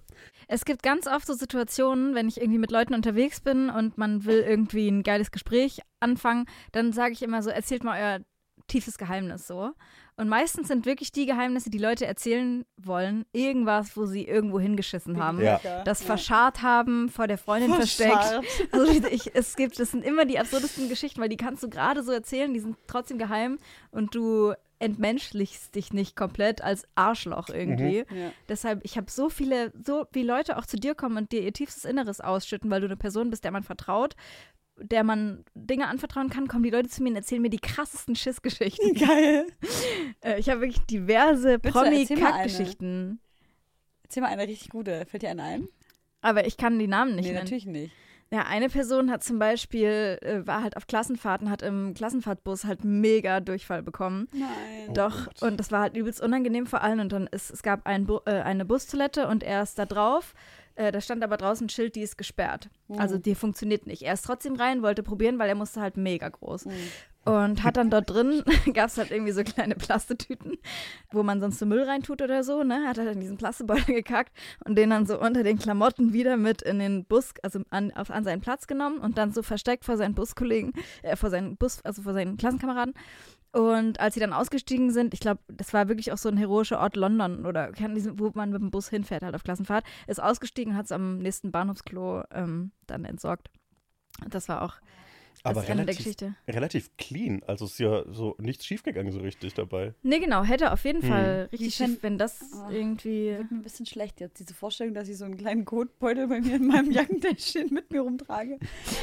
Es gibt ganz oft so Situationen, wenn ich irgendwie mit Leuten unterwegs bin und man will irgendwie ein geiles Gespräch anfangen, dann sage ich immer so, erzählt mal euer tiefes Geheimnis so. Und meistens sind wirklich die Geheimnisse, die Leute erzählen wollen, irgendwas, wo sie irgendwo hingeschissen haben. Ja. Das verscharrt haben, vor der Freundin versteckt. Verscharrt. Also ich, es gibt, das sind immer die absurdesten Geschichten, weil die kannst du gerade so erzählen, die sind trotzdem geheim und du entmenschlichst dich nicht komplett als Arschloch irgendwie. Ja. Deshalb, ich habe so viele, so wie Leute auch zu dir kommen und dir ihr tiefstes Inneres ausschütten, weil du eine Person bist, der man vertraut, der man Dinge anvertrauen kann, kommen die Leute zu mir und erzählen mir die krassesten Schissgeschichten. Geil. Äh, ich habe wirklich diverse Bitte, erzähl mal eine. Promi-Kackgeschichten. Erzähl mal eine richtig gute. Fällt dir eine ein? Aber ich kann die Namen nicht nee, nennen. natürlich nicht. Ja, eine Person hat zum Beispiel, äh, war halt auf Klassenfahrten, hat im Klassenfahrtbus halt mega Durchfall bekommen. Nein. Doch, Gott. und das war halt übelst unangenehm vor allen. Und dann ist, es gab ein Bu äh, eine Bustoilette und er ist da drauf. Äh, da stand aber draußen ein Schild, die ist gesperrt. Also die funktioniert nicht. Er ist trotzdem rein, wollte probieren, weil er musste halt mega groß. Und hat dann dort drin, gab es halt irgendwie so kleine Plastetüten, wo man sonst so Müll reintut oder so, ne? Hat er dann diesen Plastebeutel gekackt und den dann so unter den Klamotten wieder mit in den Bus, also an, auf, an seinen Platz genommen und dann so versteckt vor seinen Buskollegen, äh, vor seinen Bus, also vor seinen Klassenkameraden. Und als sie dann ausgestiegen sind, ich glaube, das war wirklich auch so ein heroischer Ort London oder wo man mit dem Bus hinfährt, halt auf Klassenfahrt, ist ausgestiegen und hat es am nächsten Bahnhofsklo ähm, dann entsorgt. Das war auch Aber relativ, Geschichte. relativ clean. Also ist ja so nichts schiefgegangen so richtig dabei. Nee, genau, hätte auf jeden Hm. Fall richtig schief, wenn das Oh. irgendwie. Wird mir ein bisschen schlecht jetzt, diese Vorstellung, dass ich so einen kleinen Kotbeutel bei mir in meinem Jackentäschchen mit mir rumtrage.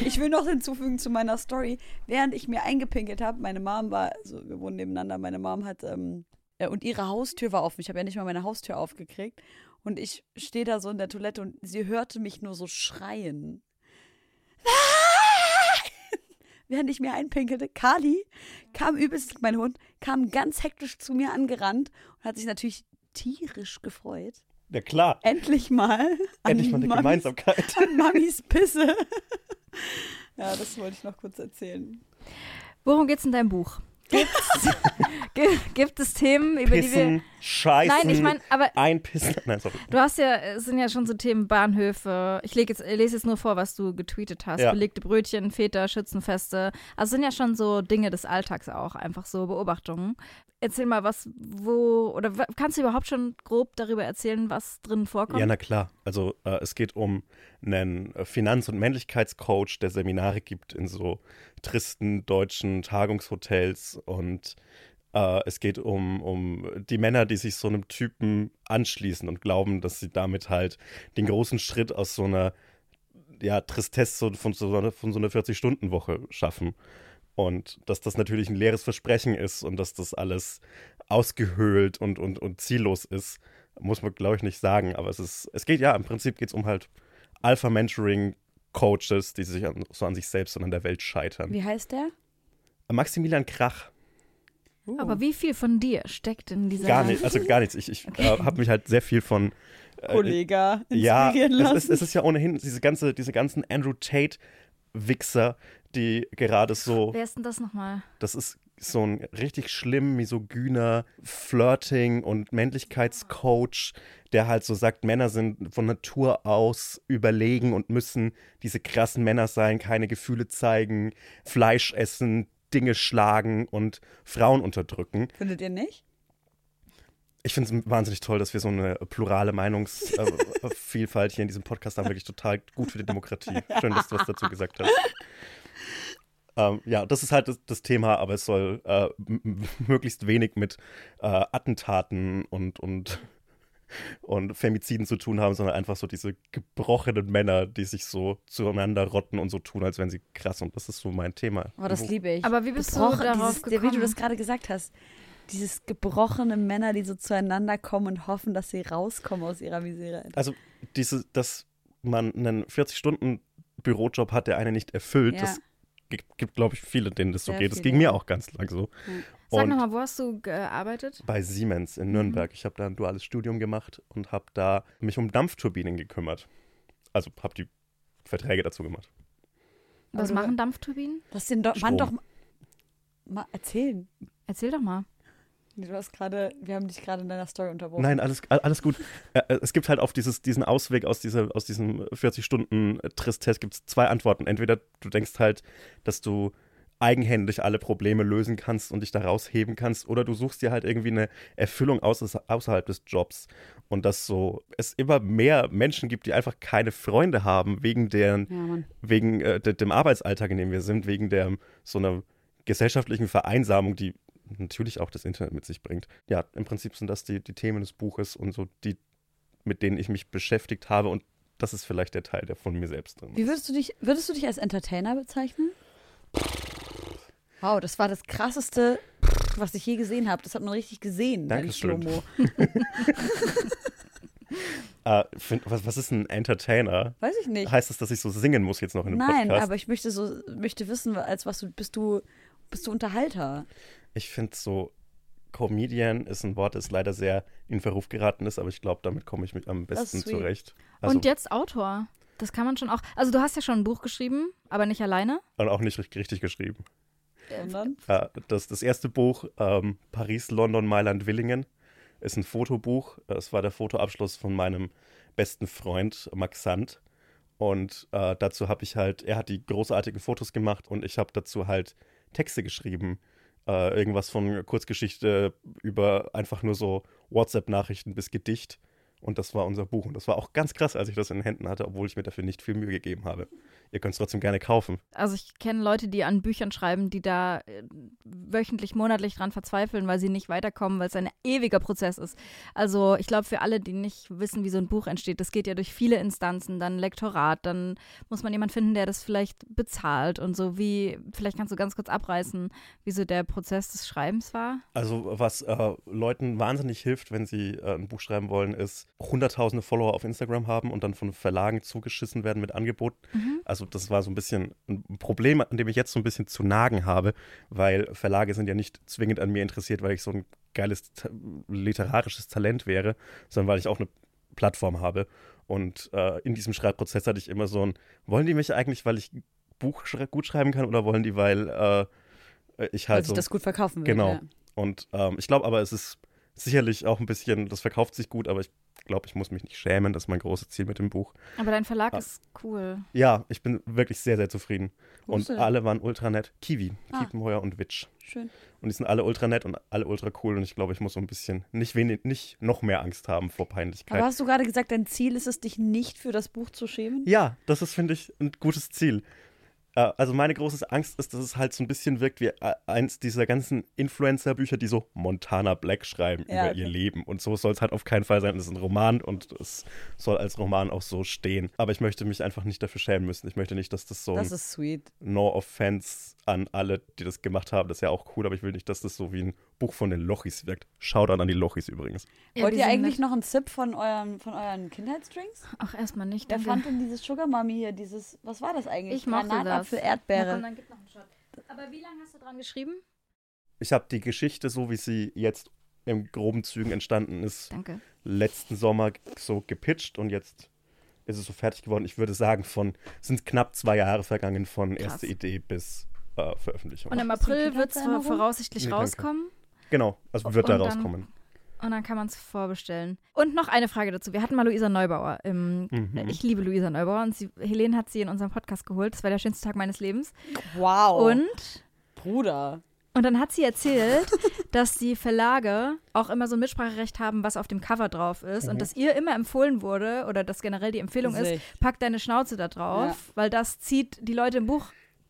Ich will noch hinzufügen zu meiner Story. Während ich mir eingepinkelt habe, meine Mom war, also wir wohnen nebeneinander, meine Mom hat, ähm, äh, und ihre Haustür war offen. Ich habe ja nicht mal meine Haustür aufgekriegt. Und ich stehe da so in der Toilette und sie hörte mich nur so schreien. Während ich mir einpinkelte, Kali kam übelst, mein Hund, kam ganz hektisch zu mir angerannt und hat sich natürlich tierisch gefreut. Ja klar, Endlich mal. endlich mal eine Mamis- Gemeinsamkeit. An Mamis Pisse. ja, das wollte ich noch kurz erzählen. Worum geht's in deinem Buch? Gibt's, gi- gibt es Themen, über die wir. Scheißen, Nein, ich meine, aber einpissen. Nein, sorry. du hast ja, es sind ja schon so Themen Bahnhöfe. Ich, jetzt, ich lese jetzt nur vor, was du getweetet hast. Ja. Belegte Brötchen, Väter, Schützenfeste. Also sind ja schon so Dinge des Alltags auch, einfach so Beobachtungen. Erzähl mal, was, wo, oder kannst du überhaupt schon grob darüber erzählen, was drin vorkommt? Ja, na klar. Also äh, es geht um einen äh, Finanz- und Männlichkeitscoach, der Seminare gibt in so tristen deutschen Tagungshotels und äh, es geht um, um die Männer, die sich so einem Typen anschließen und glauben, dass sie damit halt den großen Schritt aus so einer ja, Tristesse von so einer, von so einer 40-Stunden-Woche schaffen. Und dass das natürlich ein leeres Versprechen ist und dass das alles ausgehöhlt und, und, und ziellos ist, muss man, glaube ich, nicht sagen. Aber es ist, es geht ja, im Prinzip geht es um halt Alpha-Mentoring-Coaches, die sich an, so an sich selbst und an der Welt scheitern. Wie heißt der? Maximilian Krach, Uh. Aber wie viel von dir steckt in dieser gar nicht, also gar nichts. Ich, ich äh, habe mich halt sehr viel von äh, Kollega Ja, inspirieren es lassen. ist, es ist ja ohnehin diese ganze, diese ganzen Andrew Tate-Wichser, die gerade so, Wer ist denn das nochmal? das ist so ein richtig schlimm misogyner Flirting- und Männlichkeitscoach, der halt so sagt, Männer sind von Natur aus überlegen und müssen diese krassen Männer sein, keine Gefühle zeigen, Fleisch essen, Dinge schlagen und Frauen unterdrücken. Findet ihr nicht? Ich finde es wahnsinnig toll, dass wir so eine plurale Meinungsvielfalt hier in diesem Podcast haben. Wirklich total gut für die Demokratie. Schön, dass du was dazu gesagt hast. Ähm, ja, das ist halt das, das Thema, aber es soll äh, möglichst wenig mit äh, Attentaten und, und und Femiziden zu tun haben, sondern einfach so diese gebrochenen Männer, die sich so zueinander rotten und so tun, als wären sie krass. Und das ist so mein Thema. Oh, das liebe ich. Aber wie bist Gebrochen- du darauf dieses, Wie du gekommen? das gerade gesagt hast. Dieses gebrochene Männer, die so zueinander kommen und hoffen, dass sie rauskommen aus ihrer Misere. Also diese, dass man einen 40-Stunden-Bürojob hat, der einen nicht erfüllt, Ja. das gibt, gibt glaube ich, viele, denen das so Sehr geht. Das viele, ging mir auch ganz lang so. Sag Und nochmal, wo hast du gearbeitet? bei Siemens in Nürnberg. Ich habe da ein duales Studium gemacht und habe da mich um Dampfturbinen gekümmert. Also habe die Verträge dazu gemacht. Was machen Dampfturbinen? Lass den Do Strom. Mann doch ma- mal erzählen. Erzähl doch mal. Du hast gerade, wir haben dich gerade in deiner Story unterbrochen. Nein, alles, alles gut. Äh, äh, Es gibt halt auf dieses, diesen Ausweg aus, dieser, aus diesem 40-Stunden-Tristesse gibt es zwei Antworten. Entweder du denkst halt, dass du eigenhändig alle Probleme lösen kannst und dich da rausheben kannst, oder du suchst dir halt irgendwie eine Erfüllung außer, außerhalb des Jobs. Und dass so es immer mehr Menschen gibt, die einfach keine Freunde haben, wegen deren, Ja, wegen äh, de, dem Arbeitsalltag, in dem wir sind, wegen der so einer gesellschaftlichen Vereinsamung, die natürlich auch das Internet mit sich bringt. Ja, im Prinzip sind das die, die Themen des Buches und so die, mit denen ich mich beschäftigt habe und das ist vielleicht der Teil, der von mir selbst drin Wie ist. würdest du dich, würdest du dich als Entertainer bezeichnen? Wow, das war das krasseste, was ich je gesehen habe. Das hat man richtig gesehen. Dankeschön. Äh, find, was, was ist ein Entertainer? Weiß ich nicht. Heißt das, dass ich so singen muss jetzt noch in einem Nein, Podcast? aber ich möchte so, möchte wissen, als was du bist du, bist du Unterhalter? Ich finde so, Comedian ist ein Wort, das leider sehr in Verruf geraten ist, aber ich glaube, damit komme ich mit am besten zurecht. Also, Und jetzt Autor. Das kann man schon auch. Also du hast ja schon ein Buch geschrieben, aber nicht alleine. und auch nicht richtig, richtig geschrieben. Sondern? Äh, das, das erste Buch, ähm, Paris, London, Mailand, Willingen, ist ein Fotobuch. Es war der Fotoabschluss von meinem besten Freund, Max Sand. Und äh, dazu habe ich halt, er hat die großartigen Fotos gemacht und ich habe dazu halt Texte geschrieben. Äh, irgendwas von Kurzgeschichte über einfach nur so WhatsApp-Nachrichten bis Gedicht. Und das war unser Buch. Und das war auch ganz krass, als ich das in den Händen hatte, obwohl ich mir dafür nicht viel Mühe gegeben habe. Ihr könnt es trotzdem gerne kaufen. Also ich kenne Leute, die an Büchern schreiben, die da äh, wöchentlich, monatlich dran verzweifeln, weil sie nicht weiterkommen, weil es ein ewiger Prozess ist. Also ich glaube, für alle, die nicht wissen, wie so ein Buch entsteht, das geht ja durch viele Instanzen, dann Lektorat, dann muss man jemanden finden, der das vielleicht bezahlt und so wie, vielleicht kannst du ganz kurz abreißen, wie so der Prozess des Schreibens war. Also was äh, Leuten wahnsinnig hilft, wenn sie äh, ein Buch schreiben wollen, ist hunderttausende Follower auf Instagram haben und dann von Verlagen zugeschissen werden mit Angeboten. Also das war so ein bisschen ein Problem, an dem ich jetzt so ein bisschen zu nagen habe, weil Verlage sind ja nicht zwingend an mir interessiert, weil ich so ein geiles literarisches Talent wäre, sondern weil ich auch eine Plattform habe. Und äh, in diesem Schreibprozess hatte ich immer so ein, wollen die mich eigentlich, weil ich Buch gut schreiben kann oder wollen die, weil äh, ich Weil halt sich so das gut verkaufen will. Genau. Ja. und ähm, ich glaube aber, es ist sicherlich auch ein bisschen, das verkauft sich gut, aber ich glaube, ich muss mich nicht schämen. Das ist mein großes Ziel mit dem Buch. Aber dein Verlag Ah. ist cool. Ja, ich bin wirklich sehr, sehr zufrieden. Wo Und alle waren ultra nett. Kiwi, Ah. Kiepenheuer und Witsch. Schön. Und die sind alle ultra nett und alle ultra cool. Und ich glaube, ich muss so ein bisschen nicht, wenig, nicht noch mehr Angst haben vor Peinlichkeit. Aber hast du gerade gesagt, dein Ziel ist es, dich nicht für das Buch zu schämen? Ja, das ist, finde ich, ein gutes Ziel. Äh, Also meine große Angst ist, dass es halt so ein bisschen wirkt wie äh, eins dieser ganzen Influencer-Bücher, die so Montana Black schreiben Ja, über okay. ihr Leben. Und so soll es halt auf keinen Fall sein. Es ist ein Roman und es soll als Roman auch so stehen. Aber ich möchte mich einfach nicht dafür schämen müssen. Ich möchte nicht, dass das so Das ist sweet. No Offense an alle, die das gemacht haben. Das ist ja auch cool, aber ich will nicht, dass das so wie ein Buch von den Lochis wirkt. Shoutout an die Lochis übrigens. Wollt die ihr eigentlich noch einen Zip von euren, von euren Kindheitsdrinks? Ach, erstmal nicht. Wer fand denn dieses Sugar Mami hier? Dieses, was war das eigentlich? Ich mochte das. Na Erdbeere. komm, dann gib noch einen Shot. Aber wie lange hast du dran geschrieben? Ich habe die Geschichte, so wie sie jetzt im groben Zügen entstanden ist, Danke. letzten Sommer so gepitcht und jetzt ist es so fertig geworden. Ich würde sagen, von sind knapp zwei Jahre vergangen von Krass. erste Idee bis äh, Veröffentlichung. Und im April wird es voraussichtlich Nee, danke. rauskommen. Genau, also wird da Und dann- rauskommen. Und dann kann man es vorbestellen. Und noch eine Frage dazu. Wir hatten mal Luisa Neubauer. Im, Mhm. Ich liebe Luisa Neubauer und sie, Helene hat sie in unserem Podcast geholt. Das war der schönste Tag meines Lebens. Wow. Und, Bruder. und dann hat sie erzählt, dass die Verlage auch immer so ein Mitspracherecht haben, was auf dem Cover drauf ist. Mhm. Und dass ihr immer empfohlen wurde, oder dass generell die Empfehlung ist, Sicht. pack deine Schnauze da drauf, Ja. weil das zieht die Leute im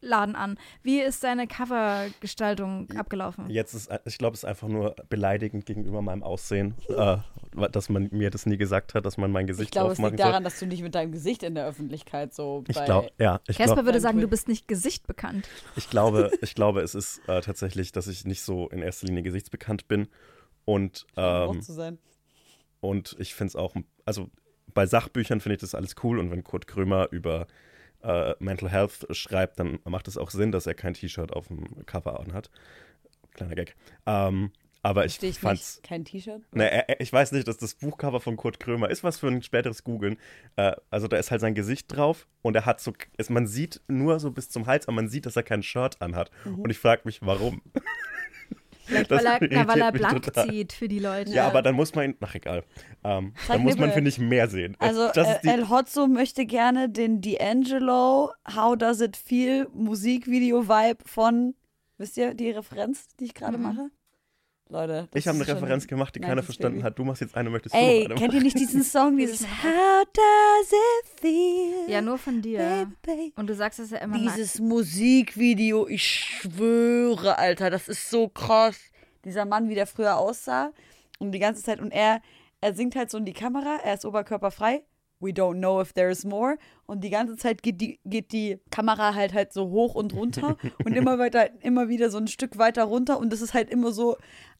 Buchladen an. Wie ist deine Covergestaltung abgelaufen? Jetzt ist, ich glaube, es ist einfach nur beleidigend gegenüber meinem Aussehen. Äh, dass man mir das nie gesagt hat, dass man mein Gesicht Ich glaube, es liegt soll. daran, dass du nicht mit deinem Gesicht in der Öffentlichkeit so Ich bei- glaube, ja, ich, Casper glaub, würde sagen, du bist nicht Gesicht bekannt. ich glaube, ich glaube, es ist äh, tatsächlich, dass ich nicht so in erster Linie gesichtsbekannt bin und Auch ähm, zu sein. Und ich finde es auch, also bei Sachbüchern finde ich das alles cool und wenn Kurt Krömer über äh, Mental Health schreibt, dann macht es auch Sinn, dass er kein T-Shirt auf dem Cover anhat. Kleiner Gag. Ähm, aber ich Verstehe ich fand's. nicht. Kein T-Shirt? Ne, ich weiß nicht, dass das Buchcover von Kurt Krömer ist was für ein späteres Googeln. Äh, also da ist halt sein Gesicht drauf und er hat so, man sieht nur so bis zum Hals, aber man sieht, dass er kein Shirt anhat. Mhm. Und ich frage mich, warum. Vielleicht, Das weil er, weil er blank total. zieht für die Leute. Ja, aber dann muss man ihn, ach egal, ähm, dann muss man, finde ich, mehr sehen. Also das äh, El Hotzo möchte gerne den D'Angelo How Does It Feel Musikvideo-Vibe von, wisst ihr die Referenz, die ich gerade Mhm. mache? Leute. Ich habe eine Referenz gemacht, die keiner 90s verstanden Baby. hat. Du machst jetzt eine, möchtest du Ey, noch eine kennt ihr nicht diesen Song, dieses How Does It Feel? ja, nur von dir. Baby. Und du sagst es ja immer nach. Dieses Musikvideo, ich schwöre, Alter, das ist so krass. Dieser Mann, wie der früher aussah und die ganze Zeit und er, er singt halt so in die Kamera, er ist oberkörperfrei. We don't know if there is more. Und die ganze Zeit geht die, geht die Kamera halt halt so hoch und runter und immer weiter, immer wieder so ein Stück weiter runter. Und das ist halt immer so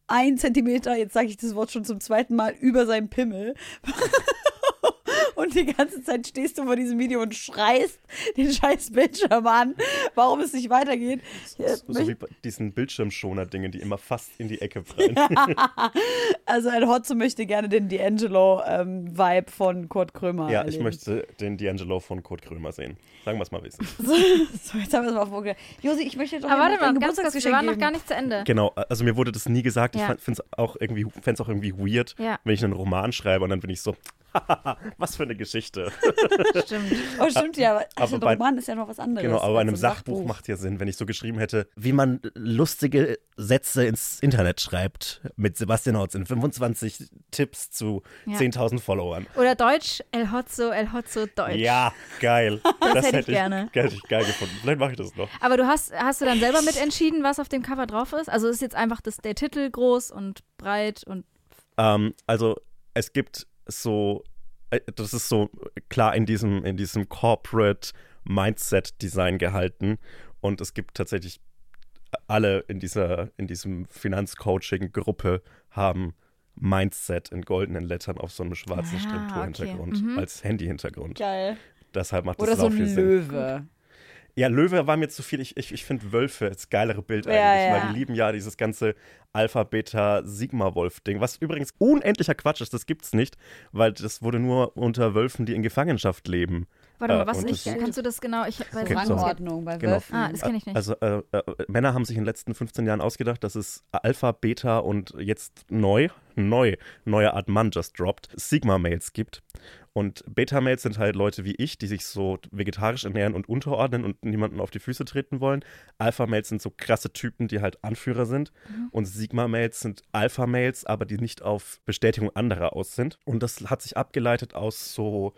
ein Zentimeter, jetzt sage ich das Wort schon zum zweiten Mal, über seinem Pimmel. Und die ganze Zeit stehst du vor diesem Video und schreist den scheiß Bildschirm an, warum es nicht weitergeht. Ja, So, so wie bei diesen Bildschirmschoner-Dingen, die immer fast in die Ecke prallen. also ein Hotzo möchte gerne den D'Angelo-Vibe von Kurt Krömer ja, ich erleben. möchte den D'Angelo von Kurt Krömer sehen. Sagen wir es mal wissen. So, jetzt haben wir es mal vorgestellt. Josi, ich möchte doch aber warte ein mal, ganz kurz, wir waren noch gar nicht zu Ende. Genau, also mir wurde das nie gesagt. Ja. Ich finde es auch irgendwie, fänd's auch irgendwie weird, Ja. wenn ich einen Roman schreibe und dann bin ich so, was für eine Geschichte. Stimmt. Oh, stimmt ja, aber, also bei- Roman ist ja noch was anderes. Genau, aber bei einem ein Sachbuch macht ja Sinn, wenn ich so geschrieben hätte, wie man lustige Sätze ins Internet schreibt mit Sebastian Hotz in 25 Tipps zu Ja. 10.000 Followern. Oder Deutsch, El Hotzo, El Hotzo, Deutsch. Ja, geil. Das hätte ich gerne. Hätte ich geil gefunden. Vielleicht mache ich das noch. Aber du hast, hast du dann selber mitentschieden, was auf dem Cover drauf ist? Also ist jetzt einfach das, der Titel groß und breit und Ähm, also es gibt so, äh, das ist so klar in diesem, in diesem Corporate Mindset-Design gehalten. Und es gibt tatsächlich alle in dieser, in diesem Finanzcoaching-Gruppe haben Mindset in goldenen Lettern auf so einem schwarzen Ah, Strukturhintergrund okay. Mhm. als Handy-Hintergrund. Geil. Deshalb macht Oder das so auch viel Sinn. Ja, Löwe war mir zu viel. Ich, ich, ich finde Wölfe das geilere Bild Ja, eigentlich, ja. weil die lieben ja dieses ganze Alpha, Beta, Sigma-Wolf-Ding, was übrigens unendlicher Quatsch ist. Das gibt's nicht, weil das wurde nur unter Wölfen, die in Gefangenschaft leben. Warte Äh, mal, was und nicht? das- Kannst du das genau? Ich weiß Okay, nicht. so. Rangordnung bei Genau. Wölfen. Ah, das kenne ich nicht. Also äh, äh, Männer haben sich in den letzten 15 Jahren ausgedacht, dass es Alpha, Beta und jetzt neu, neu, neue Art Mann just dropped, Sigma-Males gibt. Und Beta-Males sind halt Leute wie ich, die sich so vegetarisch ernähren und unterordnen und niemanden auf die Füße treten wollen. Alpha-Males sind so krasse Typen, die halt Anführer sind. Und Sigma-Males sind Alpha-Males, aber die nicht auf Bestätigung anderer aus sind. Und das hat sich abgeleitet aus so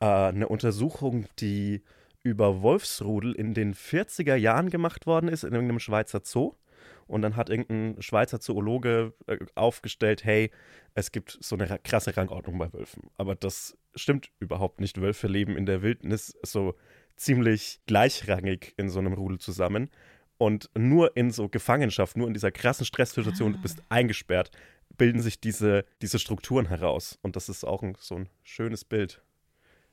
äh, einer Untersuchung, die über Wolfsrudel in den 40er Jahren gemacht worden ist in irgendeinem Schweizer Zoo. Und dann hat irgendein Schweizer Zoologe äh, aufgestellt, hey, es gibt so eine ra- krasse Rangordnung bei Wölfen. Aber das stimmt überhaupt nicht. Wölfe leben in der Wildnis so ziemlich gleichrangig in so einem Rudel zusammen. Und nur in so Gefangenschaft, nur in dieser krassen Stresssituation, du bist eingesperrt, bilden sich diese, diese Strukturen heraus. Und das ist auch ein, so ein schönes Bild,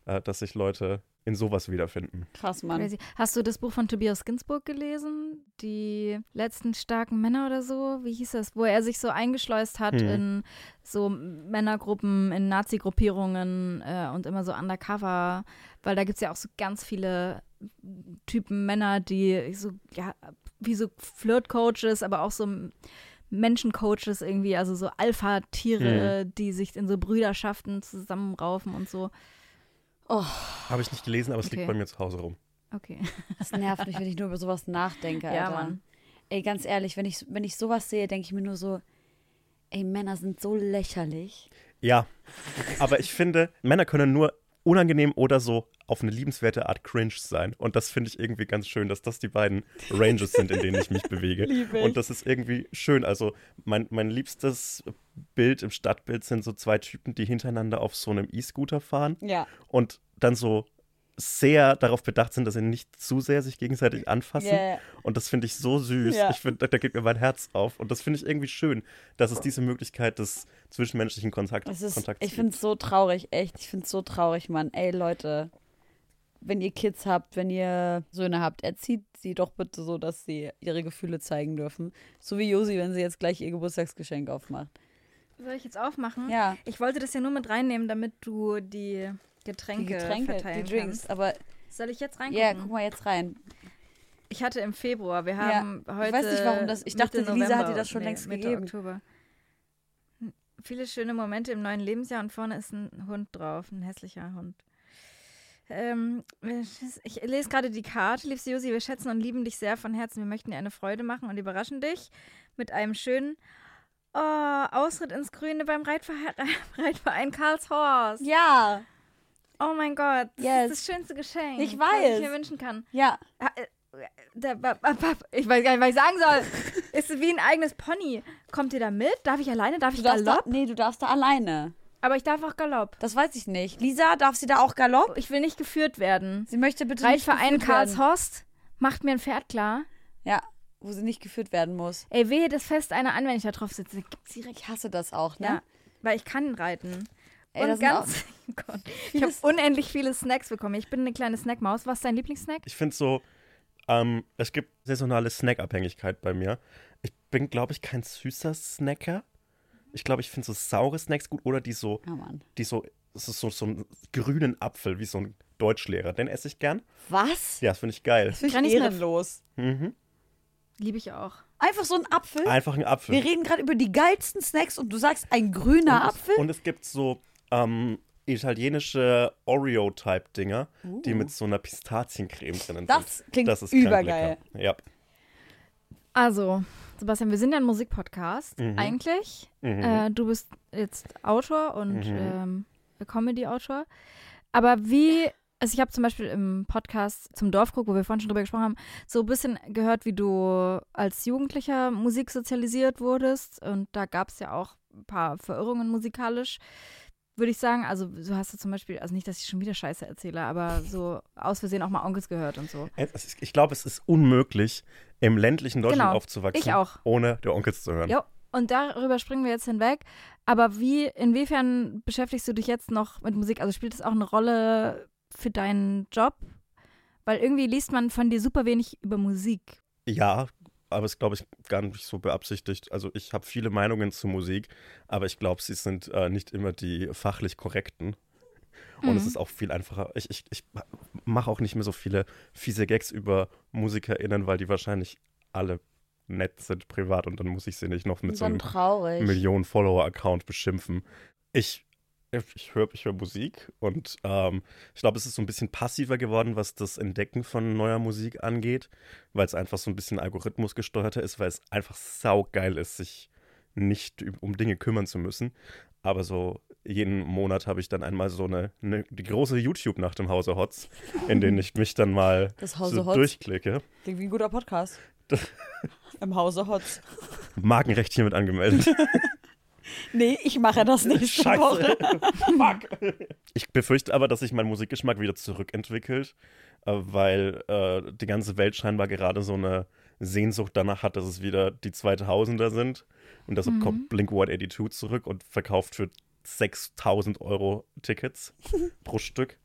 äh, dass sich Leute in sowas wiederfinden. Krass, Mann. Crazy. Hast du das Buch von Tobias Ginsburg gelesen? Die letzten starken Männer oder so? Wie hieß das? Wo er sich so eingeschleust hat Hm. in so Männergruppen, in Nazi-Gruppierungen äh, und immer so undercover. Weil da gibt es ja auch so ganz viele Typen Männer, die so, ja, wie so Flirt-Coaches, aber auch so Menschencoaches irgendwie, also so Alpha-Tiere, die sich in so Brüderschaften zusammenraufen und so. Habe ich nicht gelesen, aber es Okay. liegt bei mir zu Hause rum. Okay. Das nervt mich, wenn ich nur über sowas nachdenke, Alter. Ja, Mann. Ey, ganz ehrlich, wenn ich, wenn ich sowas sehe, denke ich mir nur so, ey, Männer sind so lächerlich. Ja, aber ich finde, Männer können nur unangenehm oder so auf eine liebenswerte Art cringe sein. Und das finde ich irgendwie ganz schön, dass das die beiden Ranges sind, in denen ich mich bewege. Und das ist irgendwie schön. Also mein, mein liebstes Bild im Stadtbild sind so zwei Typen, die hintereinander auf so einem E-Scooter fahren Ja. und dann so sehr darauf bedacht sind, dass sie nicht zu sehr sich gegenseitig anfassen. Yeah. Und das finde ich so süß. Ja. Ich finde, da, da geht mir mein Herz auf. Und das finde ich irgendwie schön, dass es diese Möglichkeit des zwischenmenschlichen Kontakt, Es ist, Kontakts ich finde es so traurig, echt. Ich finde es so traurig, Mann. Ey, Leute, wenn ihr Kids habt, wenn ihr Söhne habt, erzieht sie doch bitte so, dass sie ihre Gefühle zeigen dürfen. So wie Josi, wenn sie jetzt gleich ihr Geburtstagsgeschenk aufmacht. Soll ich jetzt aufmachen? Ja. Ich wollte das ja nur mit reinnehmen, damit du die Getränke, Die Getränke, die verteilen Drinks. kannst. Aber Soll ich jetzt ja, reingucken? guck mal jetzt rein. Ich hatte im Februar, wir Ja, haben ich heute. weiß nicht, warum das- ich dachte, Mitte Lisa hat November, dir das schon nee, längst Mitte gegeben. Oktober. Hm, Viele schöne Momente im neuen Lebensjahr und vorne ist ein Hund drauf, ein hässlicher Hund. Ähm, ich lese gerade die Karte. Liebste Josi, wir schätzen und lieben dich sehr von Herzen. Wir möchten dir eine Freude machen und überraschen dich mit einem schönen oh, Ausritt ins Grüne beim Reitverein, Reitverein Karlshorst. Ja, Oh mein Gott, das Yes. ist das schönste Geschenk, Ich weiß. ich mir wünschen kann. ja. Äh, ich weiß gar nicht, was ich sagen soll. ist wie ein eigenes Pony. Kommt ihr da mit? Darf ich alleine? Darf ich darfst da, Galopp? nee, du darfst da alleine. Aber ich darf auch Galopp. Das weiß ich nicht. Lisa, darf sie da auch Galopp? Ich will nicht geführt werden. Sie möchte bitte Reitverein nicht geführt werden. Karlshorst macht mir ein Pferd klar. Ja, wo sie nicht geführt werden muss. Ey, wehe, das fest einer an, wenn ich da drauf sitze. Gibt's direkt. Ich hasse das auch, ne? Ja, weil ich kann reiten. Ey, Und ganz. Gott. Ich habe unendlich viele Snacks bekommen. Ich bin eine kleine Snackmaus. Was ist dein Lieblingssnack? Ich finde so, ähm, es gibt saisonale Snackabhängigkeit bei mir. Ich bin, glaube ich, kein süßer Snacker. Ich glaube, ich finde so saure Snacks gut oder die so, Oh Mann. die so, es ist so, so einen grünen Apfel, wie so ein Deutschlehrer. Den esse ich gern. Was? Ja, das finde ich geil. Das finde ich ehrenlos. Mhm. Liebe ich auch. Einfach so ein Apfel. Einfach ein Apfel. Wir reden gerade über die geilsten Snacks und du sagst ein grüner und Apfel? Es, und es gibt so ähm, italienische Oreo-Type-Dinger, die mit so einer Pistaziencreme drinnen Uh. Das sind. klingt das ist krank übergeil. Ja. Also, Sebastian, wir sind ja ein Musikpodcast Mhm. eigentlich. Mhm. Äh, du bist jetzt Autor und Mhm. ähm, Comedy-Autor. Aber wie, also ich habe zum Beispiel im Podcast zum Dorfkrug, wo wir vorhin schon drüber gesprochen haben, so ein bisschen gehört, wie du als Jugendlicher Musik sozialisiert wurdest. Und da gab es ja auch ein paar Verirrungen musikalisch, würde ich sagen. Also du hast ja zum Beispiel, also nicht, dass ich schon wieder Scheiße erzähle, aber so aus Versehen auch mal Onkels gehört und so. Ist- Ich glaube, es ist unmöglich, im ländlichen Deutschland Genau. aufzuwachsen, Ich auch. ohne der Onkels zu hören. Ja, und darüber springen wir jetzt hinweg. Aber wie, inwiefern beschäftigst du dich jetzt noch mit Musik? Also spielt das auch eine Rolle für deinen Job? Weil irgendwie liest man von dir super wenig über Musik. Ja, aber es glaube ich gar nicht so beabsichtigt. Also ich habe viele Meinungen zu Musik, aber ich glaube, sie sind äh, nicht immer die fachlich korrekten. Und es Mhm. ist auch viel einfacher. Ich, ich, ich mache auch nicht mehr so viele fiese Gags über MusikerInnen, weil die wahrscheinlich alle nett sind privat und dann muss ich sie nicht noch mit so dann einem traurig. Millionen Follower-Account beschimpfen. Ich, ich höre ich hör Musik und ähm, ich glaube, es ist so ein bisschen passiver geworden, was das Entdecken von neuer Musik angeht, weil es einfach so ein bisschen Algorithmus gesteuerter ist, weil es einfach saugeil ist, sich nicht um Dinge kümmern zu müssen. Aber so jeden Monat habe ich dann einmal so eine, eine die große YouTube-Nacht im Hause Hotz, in denen ich mich dann mal Das Hause so Hotz. durchklicke. Klingt wie ein guter Podcast. Im Hause Hotz. Markenrecht hiermit angemeldet. Nee, ich mache das nächste Woche. Fuck. Ich befürchte aber, dass sich mein Musikgeschmack wieder zurückentwickelt, äh, weil äh, die ganze Welt scheinbar gerade so eine Sehnsucht danach hat, dass es wieder die 2000er sind. Und deshalb kommt Blink 182 zurück und verkauft für 6000 Euro Tickets pro Stück.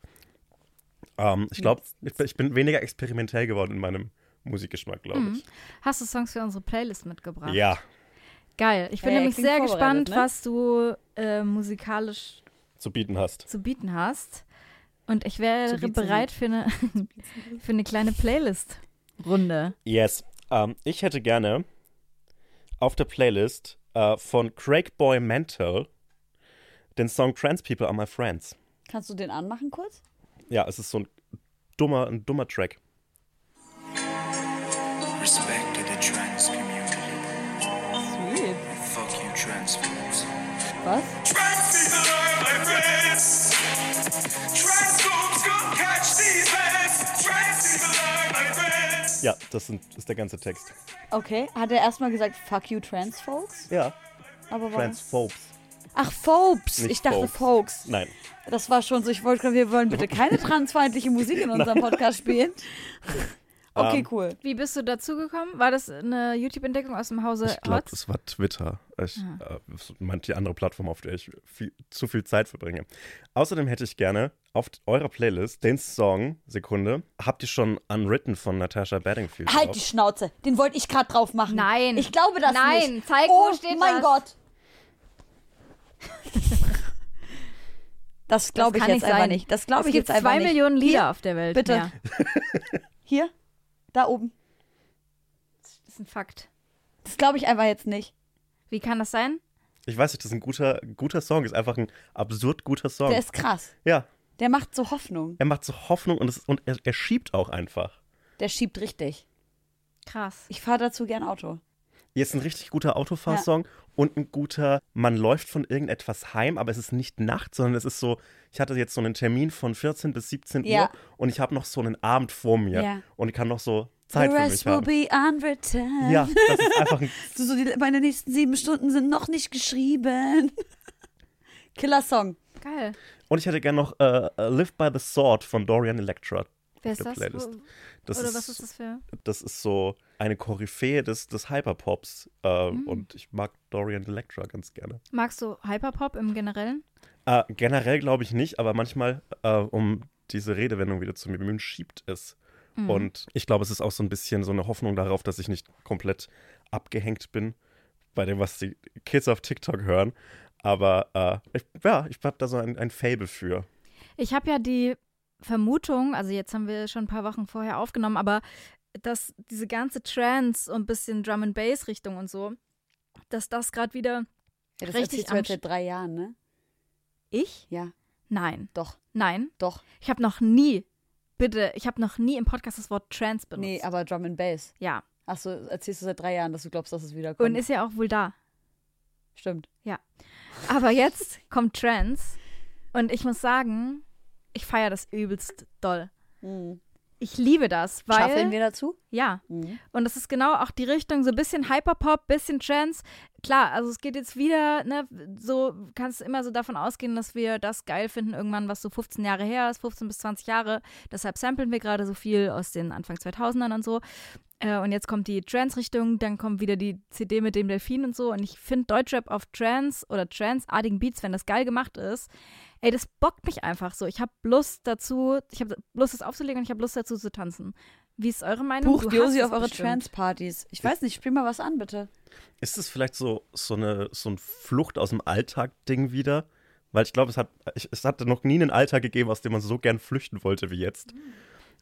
Ähm, ich glaube, ich, bin- ich bin weniger experimentell geworden in meinem Musikgeschmack, glaube ich. Hast du Songs für unsere Playlist mitgebracht? Ja, Geil. Ich bin Hey, nämlich sehr gespannt, ne? was du äh, musikalisch zu bieten hast. zu bieten hast. Und ich wäre bereit für eine, für eine kleine Playlist-Runde. Yes. Ähm, ich hätte gerne auf der Playlist äh, von Craig Boy Mental den Song Trans People Are My Friends. Kannst du den anmachen kurz? Ja, es ist so ein dummer, ein dummer Track. Respect Was? Ja, das, sind, das ist der ganze Text. Okay, hat er erstmal gesagt, fuck you, Transfolks? Ja. Aber? Transphobes. Ach, Phobes. Nicht ich dachte Folks. Nein. Das war schon so, ich wollte gerade, wir wollen bitte keine transfeindliche Musik in unserem Podcast spielen. Okay, Ähm, cool. Wie bist du dazugekommen? War das eine YouTube-Entdeckung aus dem Hause Ich glaube, es war Twitter. Ich Ah. äh, das meint die andere Plattform, auf der ich viel, zu viel Zeit verbringe. Außerdem hätte ich gerne auf eurer Playlist den Song, Sekunde, habt ihr schon Unwritten von Natasha Bedingfield Halt drauf? die Schnauze. Den wollte ich gerade drauf machen. Nein. Ich glaube das Nein, nicht. zeig, oh wo steht mein das? Gott. Das glaube ich kann jetzt nicht einfach sein. nicht. Das glaube es ich gibt jetzt einfach zwei nicht. Millionen Lieder Hier, auf der Welt. bitte. Hier, da oben. Das ist ein Fakt. Das glaube ich einfach jetzt nicht. Wie kann das sein? Ich weiß nicht, das ist ein guter, guter Song, ist einfach ein absurd guter Song. Der ist krass. ja, Der macht so Hoffnung. er macht so Hoffnung und, es, und er, er schiebt auch einfach. Der schiebt richtig. Krass. Ich fahre dazu gern Auto. Jetzt ein richtig guter Autofahrsong und ein guter, man läuft von irgendetwas heim, aber es ist nicht Nacht, sondern es ist so, ich hatte jetzt so einen Termin von 14 bis 17 Ja. Uhr und ich habe noch so einen Abend vor mir Ja. und ich kann noch so Zeit The für rest mich will haben. be unwritten. Ja, das ist einfach ein So, so die, meine nächsten sieben Stunden sind noch nicht geschrieben. Killer Song. Geil. Und ich hätte gerne noch äh, Live by the Sword von Dorian Electra. Wer ist der das? Playlist. Das Oder ist, was ist das für? das ist so eine Koryphäe des, des Hyperpops. Äh, Mhm. Und ich mag Dorian Electra ganz gerne. Magst du Hyperpop im Generellen? Äh, generell glaube ich nicht, aber manchmal, äh, um diese Redewendung wieder zu mir bemühen, schiebt es. Mhm. Und ich glaube, es ist auch so ein bisschen so eine Hoffnung darauf, dass ich nicht komplett abgehängt bin bei dem, was die Kids auf TikTok hören. Aber äh, ich, ja, ich habe da so ein, ein Fable für. Ich habe ja die Vermutung, also jetzt haben wir schon ein paar Wochen vorher aufgenommen, aber dass diese ganze Trance und bisschen Drum and Bass Richtung und so, dass das gerade wieder Ja, das Richtig am seit drei Jahren, ne? ich? Ja, Nein, doch, nein, doch. ich habe noch nie, bitte, ich habe noch nie im Podcast das Wort Trance benutzt. Nee, aber Drum and Bass. ja, Achso, erzählst du seit drei Jahren, dass du glaubst, dass es wiederkommt. und ist ja auch wohl da. Stimmt. Aber jetzt kommt Trance und ich muss sagen, ich feiere das übelst doll. Mhm. Ich liebe das, weil Schaffeln wir dazu? ja, Mhm. Und das ist genau auch die Richtung, so ein bisschen Hyperpop, bisschen Trance. Klar, also es geht jetzt wieder, ne, so kannst du immer so davon ausgehen, dass wir das geil finden, irgendwann, was so 15 Jahre her ist, 15 bis 20 Jahre. Deshalb samplen wir gerade so viel aus den Anfang 2000ern und so. Äh, und jetzt kommt die Trance-Richtung, dann kommt wieder die CD mit dem Delfin und so. Und ich finde Deutschrap auf Trance oder Trance-artigen Beats, wenn das geil gemacht ist, ey, das bockt mich einfach so. Ich habe Lust dazu, ich habe Lust, das aufzulegen und ich habe Lust dazu zu tanzen. Wie ist eure Meinung? Bucht Du Josi hast auf eure. Trance-Partys. Ich weiß nicht, spiel mal was an, bitte. Ist es vielleicht so, so, eine, so ein Flucht aus dem Alltag-Ding wieder? Weil ich glaube, es hat, es hatte noch nie einen Alltag gegeben, aus dem man so gern flüchten wollte wie jetzt.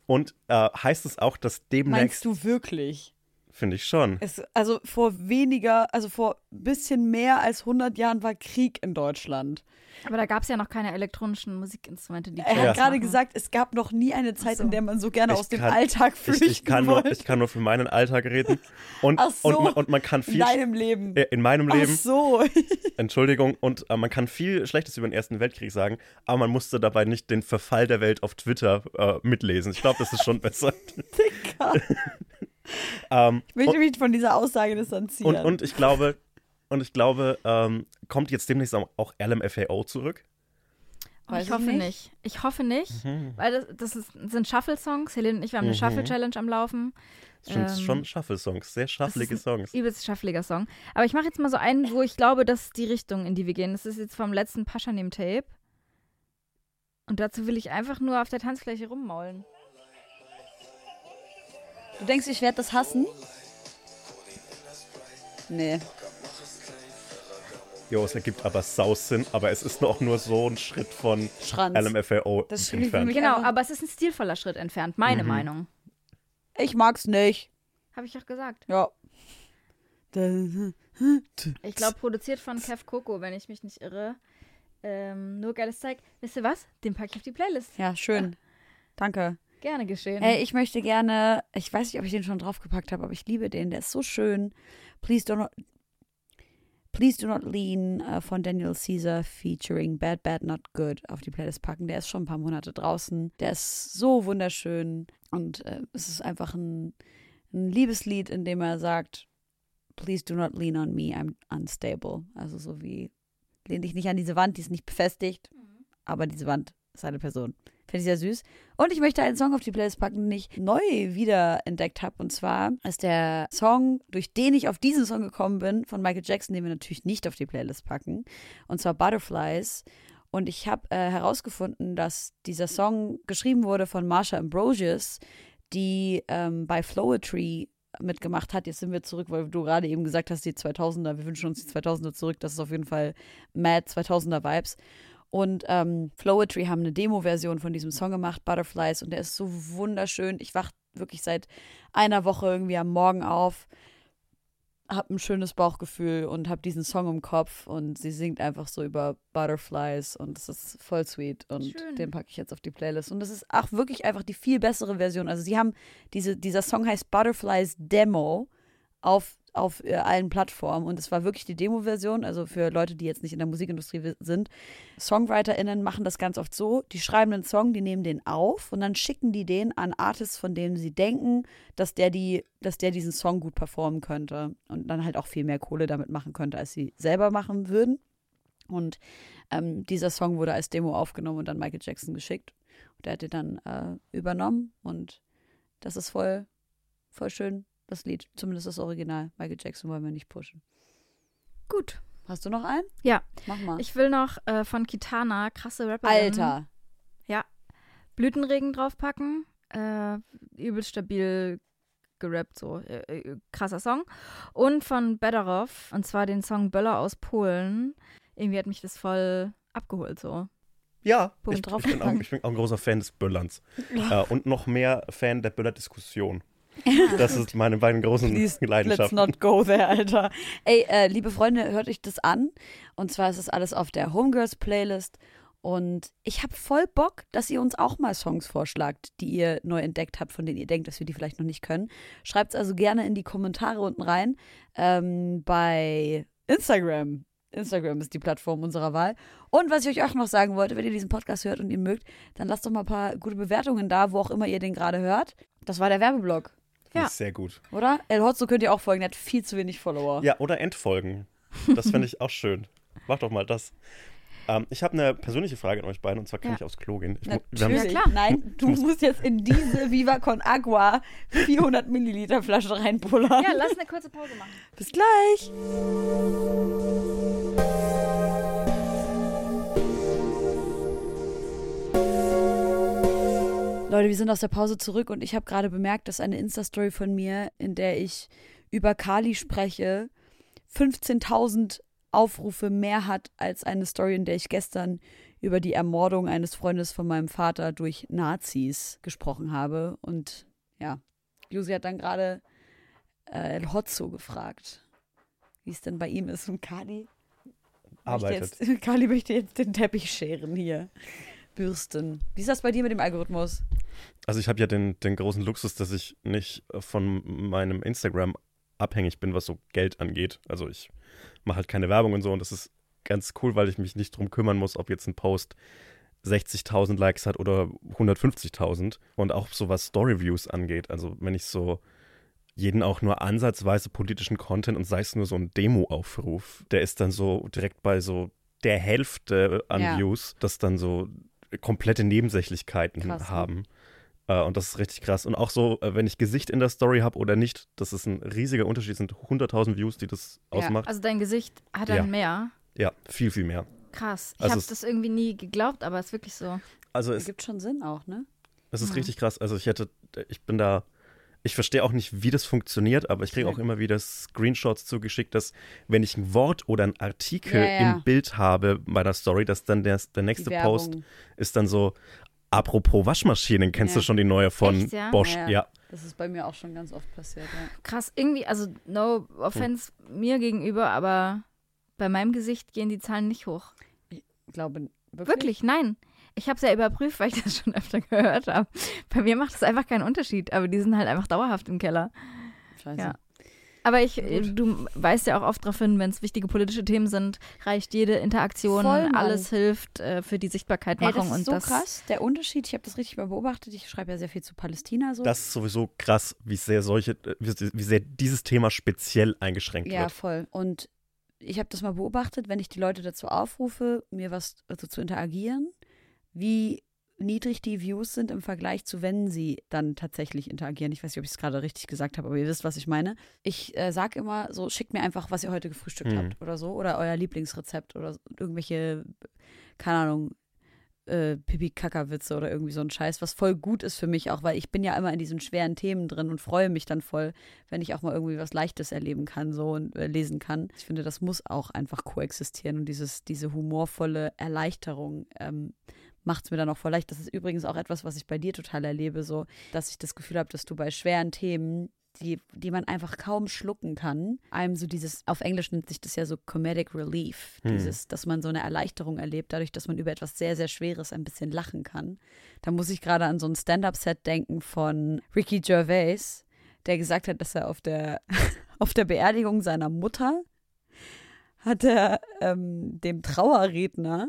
Und äh, heißt es auch, dass Meinst demnächst, du wirklich? Finde ich schon. Es, also vor weniger, also vor bisschen mehr als 100 Jahren war Krieg in Deutschland. Aber da gab es ja noch keine elektronischen Musikinstrumente, die Er Ja. hat gerade machen. gesagt, es gab noch nie eine Zeit, so. in der man so gerne Ich aus dem kann- Alltag Ich, flüchten ich, kann nur, wollte. ich kann nur für meinen Alltag reden. Und, Ach so. und, man, und man kann in viel. deinem Leben. äh, in meinem Ach Leben, so. Entschuldigung, und äh, man kann viel Schlechtes über den Ersten Weltkrieg sagen, aber man musste dabei nicht den Verfall der Welt auf Twitter äh, mitlesen. Ich glaube, das ist schon besser. Dicker. Ähm, Ich möchte mich von dieser Aussage distanzieren. Und, und ich glaube, und ich glaube, ähm, kommt jetzt demnächst auch- LMFAO zurück? Weiß ich hoffe nicht. nicht. Ich hoffe nicht, Mhm. weil das, das ist, sind Shuffle-Songs. Helene und ich, wir haben eine Mhm. Shuffle-Challenge am Laufen. Das sind Ähm, schon Shuffle-Songs, sehr shufflige Songs. Übelst shuffliger Song. Aber ich mache jetzt mal so einen, wo ich glaube, das ist die Richtung, in die wir gehen. Das ist jetzt vom letzten Paschanim-Tape. Und dazu will ich einfach nur auf der Tanzfläche rummaulen. Du denkst, ich werde das hassen? Nee. Jo, es ergibt aber Saussinn, aber es ist auch nur so ein Schritt von Schranz. LMFAO Das entfernt. mich- Genau, aber es ist ein stilvoller Schritt entfernt. Meine Mhm. Meinung. Ich mag's nicht. Habe ich auch gesagt. Ja. Ich glaube, produziert von Kev Coco, wenn ich mich nicht irre. Ähm, nur geiles Zeug. Wisst ihr was? Den packe ich auf die Playlist. Ja, schön. Danke. Gerne geschehen. Ey, ich möchte gerne, ich weiß nicht, ob ich den schon draufgepackt habe, aber ich liebe den, der ist so schön. Please do not, Please do not lean äh, von Daniel Caesar featuring Bad Bad Not Good auf die Playlist packen. Der ist schon ein paar Monate draußen. Der ist so wunderschön und äh, es ist einfach ein ein Liebeslied, in dem er sagt, Please do not lean on me, I'm unstable. Also so wie, lehn dich nicht an diese Wand, die ist nicht befestigt, aber diese Wand ist eine Person. Finde ich sehr süß. Und ich möchte einen Song auf die Playlist packen, den ich neu wiederentdeckt habe. Und zwar ist der Song, durch den ich auf diesen Song gekommen bin, von Michael Jackson, den wir natürlich nicht auf die Playlist packen. Und zwar Butterflies. Und ich habe äh, herausgefunden, dass dieser Song geschrieben wurde von Marsha Ambrosius, die ähm, bei Flowetry mitgemacht hat. Jetzt sind wir zurück, weil du gerade eben gesagt hast, die 2000er, wir wünschen uns die 2000er zurück. Das ist auf jeden Fall Mad 2000er Vibes. Und ähm, Flowetry haben eine Demo-Version von diesem Song gemacht, Butterflies, und der ist so wunderschön. Ich wach wirklich seit einer Woche irgendwie am Morgen auf, habe ein schönes Bauchgefühl und habe diesen Song im Kopf und sie singt einfach so über Butterflies und es ist voll sweet und Schön. den packe ich jetzt auf die Playlist. Und das ist auch wirklich einfach die viel bessere Version. Also sie haben diese, dieser Song heißt Butterflies Demo auf, auf äh, allen Plattformen und es war wirklich die Demo-Version, also für Leute, die jetzt nicht in der Musikindustrie sind. SongwriterInnen machen das ganz oft so, die schreiben einen Song, die nehmen den auf und dann schicken die den an Artists, von denen sie denken, dass der, die, dass der diesen Song gut performen könnte und dann halt auch viel mehr Kohle damit machen könnte, als sie selber machen würden. Und ähm, dieser Song wurde als Demo aufgenommen und dann Michael Jackson geschickt. Und der hat den dann äh, übernommen und das ist voll, voll schön, das Lied. Zumindest das Original. Michael Jackson wollen wir nicht pushen. Gut. Hast du noch einen? Ja. Mach mal. Ich will noch äh, von Kitana, krasse Rapperin. Alter. Blütenregen draufpacken. Äh, übelst stabil gerappt, so. Äh, äh, krasser Song. Und von Bederoff, und zwar den Song Böller aus Polen. Irgendwie hat mich das voll abgeholt, so. Ja, Punkt ich, drauf ich, bin auch, ich bin auch ein großer Fan des Böllerns. Äh, und noch mehr Fan der Böller-Diskussion. Das ist meine beiden großen Please, let's Leidenschaften. not go there, Alter. Ey, äh, liebe Freunde, hört euch das an. Und zwar ist es alles auf der Homegirls Playlist. Und ich habe voll Bock, dass ihr uns auch mal Songs vorschlagt, die ihr neu entdeckt habt, von denen ihr denkt, dass wir die vielleicht noch nicht können. Schreibt es also gerne in die Kommentare unten rein. Ähm, bei Instagram. Instagram ist die Plattform unserer Wahl. Und was ich euch auch noch sagen wollte, wenn ihr diesen Podcast hört und ihn mögt, dann lasst doch mal ein paar gute Bewertungen da, wo auch immer ihr den gerade hört. Das war der Werbeblock, Ja. ich Sehr gut. oder? El Hotzo könnt ihr auch folgen, der hat viel zu wenig Follower. Ja, oder Endfolgen. Das fände ich auch schön. Mach doch mal das. Ähm, ich habe eine persönliche Frage an euch beiden und zwar kann Ja. ich aufs Klo gehen. Ich, Natürlich. Ja, klar. Nein, du musst jetzt in diese Viva Con Agua 400 Milliliter Flasche reinpullern. Ja, lass eine kurze Pause machen. Bis gleich. Leute, wir sind aus der Pause zurück und ich habe gerade bemerkt, dass eine Insta-Story von mir, in der ich über Kali spreche, 15.000 Aufrufe mehr hat als eine Story, in der ich gestern über die Ermordung eines Freundes von meinem Vater durch Nazis gesprochen habe. Und ja, Lucy hat dann gerade äh, El Hotzo gefragt, wie es denn bei ihm ist. Und Kali möchte arbeitet. jetzt, Kali möchte jetzt den Teppich scheren hier. Bürsten. Wie ist das bei dir mit dem Algorithmus? Also ich habe ja den, den großen Luxus, dass ich nicht von meinem Instagram abhängig bin, was so Geld angeht. Also ich mache halt keine Werbung und so und das ist ganz cool, weil ich mich nicht drum kümmern muss, ob jetzt ein Post 60.000 Likes hat oder 150.000 und auch so was Storyviews angeht. Also wenn ich so jeden auch nur ansatzweise politischen Content und sei es nur so ein Demo-Aufruf, der ist dann so direkt bei so der Hälfte an Ja. Views, das dann so komplette Nebensächlichkeiten Krass, ne? haben. Äh, und das ist richtig krass. Und auch so, äh, wenn ich Gesicht in der Story habe oder nicht, das ist ein riesiger Unterschied. Es sind 100.000 Views, die das Ja, ausmacht. Also dein Gesicht hat dann Ja. mehr. Ja, viel, viel mehr. Krass. Ich Also habe es- das irgendwie nie geglaubt, aber es ist wirklich so. Also es, gibt schon Sinn auch, ne? es ist Mhm. richtig krass. Also ich hätte, ich bin da, ich verstehe auch nicht, wie das funktioniert, aber ich kriege auch immer wieder Screenshots zugeschickt, dass wenn ich ein Wort oder ein Artikel Ja, ja. im Bild habe bei der Story, dass dann der, der nächste. Post ist dann so, apropos Waschmaschinen, kennst Ja. du schon die neue von Echt, ja? Bosch? Ja, Ja. ja. Das ist bei mir auch schon ganz oft passiert, ja. Krass. Irgendwie, also no offense mir gegenüber, aber bei meinem Gesicht gehen die Zahlen nicht hoch. Ich glaube, wirklich. Wirklich, nein. Ich habe es ja überprüft, weil ich das schon öfter gehört habe. Bei mir macht es einfach keinen Unterschied, aber die sind halt einfach dauerhaft im Keller. Scheiße. Ja. Aber ich, äh, du weißt ja auch oft darauf hin, wenn es wichtige politische Themen sind, reicht jede Interaktion, Voll, alles hilft äh, für die Ey, Sichtbarkeitmachung das ist und so das krass. Der Unterschied, ich habe das richtig mal beobachtet. Ich schreibe ja sehr viel zu Palästina so. Das ist sowieso krass, wie sehr solche, äh, wie, wie sehr dieses Thema speziell eingeschränkt Ja, wird. voll. Und ich habe das mal beobachtet, wenn ich die Leute dazu aufrufe, mir was also zu interagieren, wie niedrig die Views sind im Vergleich zu, wenn sie dann tatsächlich interagieren. Ich weiß nicht, ob ich es gerade richtig gesagt habe, aber ihr wisst, was ich meine. Ich äh, sage immer so, schickt mir einfach, was ihr heute gefrühstückt Mhm. habt oder so. Oder euer Lieblingsrezept oder irgendwelche, keine Ahnung, äh, Pipi-Kaka-Witze oder irgendwie so ein Scheiß, was voll gut ist für mich auch, weil ich bin ja immer in diesen schweren Themen drin und freue mich dann voll, wenn ich auch mal irgendwie was Leichtes erleben kann so und äh, lesen kann. Ich finde, das muss auch einfach koexistieren und dieses, diese humorvolle Erleichterung ähm, macht es mir dann auch voll leicht. Das ist übrigens auch etwas, was ich bei dir total erlebe, so, dass ich das Gefühl habe, dass du bei schweren Themen die, die man einfach kaum schlucken kann, einem so dieses, auf Englisch nennt sich das ja so Comedic Relief, Hm. dieses, dass man so eine Erleichterung erlebt, dadurch, dass man über etwas sehr, sehr Schweres ein bisschen lachen kann. Da muss ich gerade an so ein Stand-Up-Set denken von Ricky Gervais, der gesagt hat, dass er auf der, auf der Beerdigung seiner Mutter hat er ähm, dem Trauerredner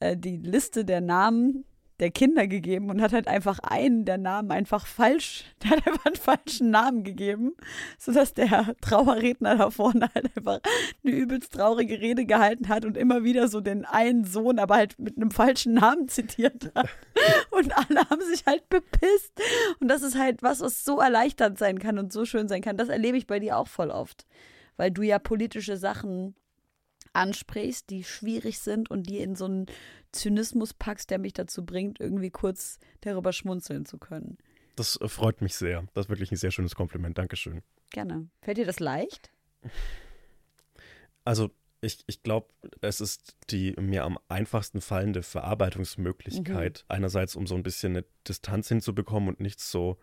äh, die Liste der Namen der Kinder gegeben und hat halt einfach einen der Namen einfach falsch, der hat einfach einen falschen Namen gegeben, sodass der Trauerredner da vorne halt einfach eine übelst traurige Rede gehalten hat und immer wieder so den einen Sohn, aber halt mit einem falschen Namen zitiert hat. Und alle haben sich halt bepisst. Und das ist halt was, was so erleichternd sein kann und so schön sein kann. Das erlebe ich bei dir auch voll oft, weil du ja politische Sachen ansprichst, die schwierig sind und die in so einen Zynismus packst, der mich dazu bringt, irgendwie kurz darüber schmunzeln zu können. Das äh, freut mich sehr. Das ist wirklich ein sehr schönes Kompliment. Dankeschön. Gerne. Fällt dir das leicht? Also ich, ich glaube, es ist die mir am einfachsten fallende Verarbeitungsmöglichkeit. Einerseits, um so ein bisschen eine Distanz hinzubekommen und nicht so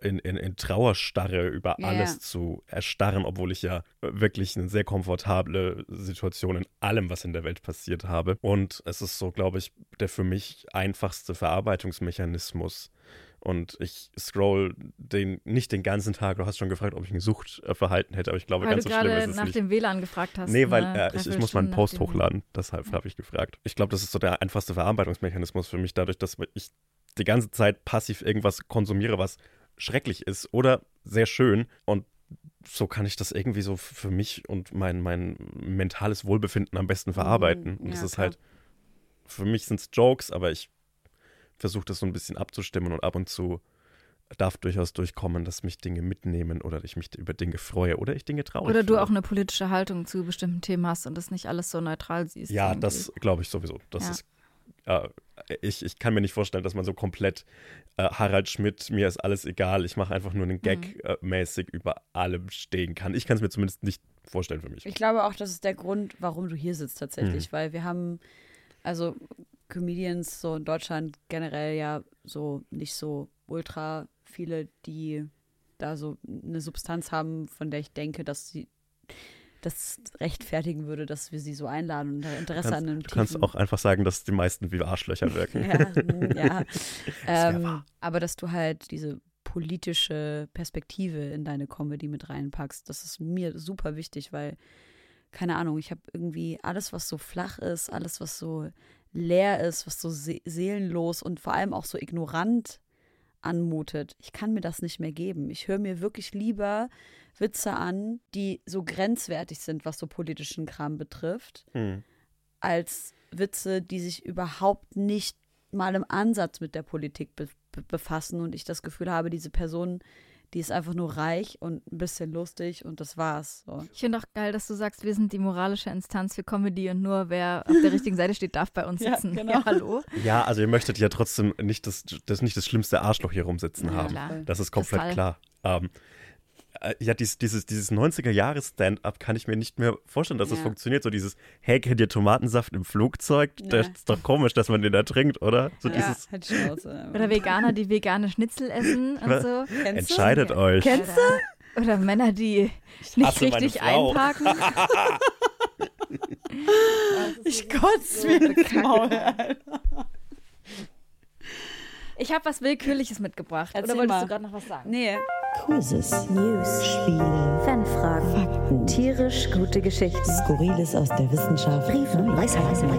in, in, in Trauerstarre über Ja, alles ja. zu erstarren, obwohl ich ja wirklich eine sehr komfortable Situation in allem, was in der Welt passiert habe. Und es ist so, glaube ich, der für mich einfachste Verarbeitungsmechanismus. Und ich scroll den nicht den ganzen Tag. Du hast schon gefragt, ob ich ein Suchtverhalten hätte, aber ich glaube, Weil ganz so schlimm ist gerade es nach nicht. dem WLAN gefragt hast. Nee, weil ne? äh, ich, ich muss meinen Post hochladen, deshalb habe ich gefragt. Ich glaube, das ist so der einfachste Verarbeitungsmechanismus für mich, dadurch, dass ich die ganze Zeit passiv irgendwas konsumiere, was schrecklich ist oder sehr schön und so kann ich das irgendwie so für mich und mein, mein mentales Wohlbefinden am besten verarbeiten. Mhm, und das ja, ist klar. halt, für mich sind es Jokes, aber ich versuche das so ein bisschen abzustimmen und ab und zu darf durchaus durchkommen, dass mich Dinge mitnehmen oder ich mich über Dinge freue oder ich Dinge traurig Oder du finde. auch eine politische Haltung zu bestimmten Themen hast und das nicht alles so neutral siehst. Ja, irgendwie. das glaube ich sowieso. Das Ja. ist, äh, ich, ich kann mir nicht vorstellen, dass man so komplett äh, Harald Schmidt, mir ist alles egal, ich mache einfach nur einen Gag äh, mäßig über allem stehen kann. Ich kann es mir zumindest nicht vorstellen für mich. Ich glaube auch, das ist der Grund, warum du hier sitzt tatsächlich, weil wir haben, also Comedians so in Deutschland generell ja so nicht so ultra viele, die da so eine Substanz haben, von der ich denke, dass sie das rechtfertigen würde, dass wir sie so einladen und Interesse an einem kannst, du kannst tiefen- auch einfach sagen, dass die meisten wie Arschlöcher wirken. ja, ja. wär ähm, aber dass du halt diese politische Perspektive in deine Comedy mit reinpackst, das ist mir super wichtig, weil, keine Ahnung, ich habe irgendwie alles, was so flach ist, alles, was so leer ist, was so se seelenlos und vor allem auch so ignorant anmutet. Ich kann mir das nicht mehr geben. Ich höre mir wirklich lieber Witze an, die so grenzwertig sind, was so politischen Kram betrifft, Hm. als Witze, die sich überhaupt nicht mal im Ansatz mit der Politik be be befassen und ich das Gefühl habe, diese Person, die ist einfach nur reich und ein bisschen lustig und das war's. So. Ich finde auch geil, dass du sagst, wir sind die moralische Instanz für Comedy und nur wer auf der richtigen Seite steht, darf bei uns Ja, sitzen. genau. Ja, hallo. Ja, also ihr möchtet ja trotzdem nicht das, das, nicht das schlimmste Arschloch hier rumsitzen Ja, haben. klar. Das ist komplett Kristall. klar. Ähm, äh, ja, dies, dieses, dieses 90er-Jahres-Stand-up kann ich mir nicht mehr vorstellen, dass das Ja. funktioniert. So dieses, hey, kennt ihr Tomatensaft im Flugzeug? Das Ja. ist doch komisch, dass man den da trinkt, oder? So Ja, dieses, halt Schnauze. Oder Veganer, die vegane Schnitzel essen und Was? so. Kennst du? entscheidet euch. Kennst Oder, oder Männer, die nicht richtig einparken. Ich kotze so mir ins. Maul. Alter. Ich habe was Willkürliches mitgebracht. Erzähl Oder wolltest mal. du gerade noch was sagen? Nee, Quizzes, News, Spiele, Fanfragen, Fakten, tierisch gute Geschichten, Skurriles aus der Wissenschaft, Briefe, Weisheiten,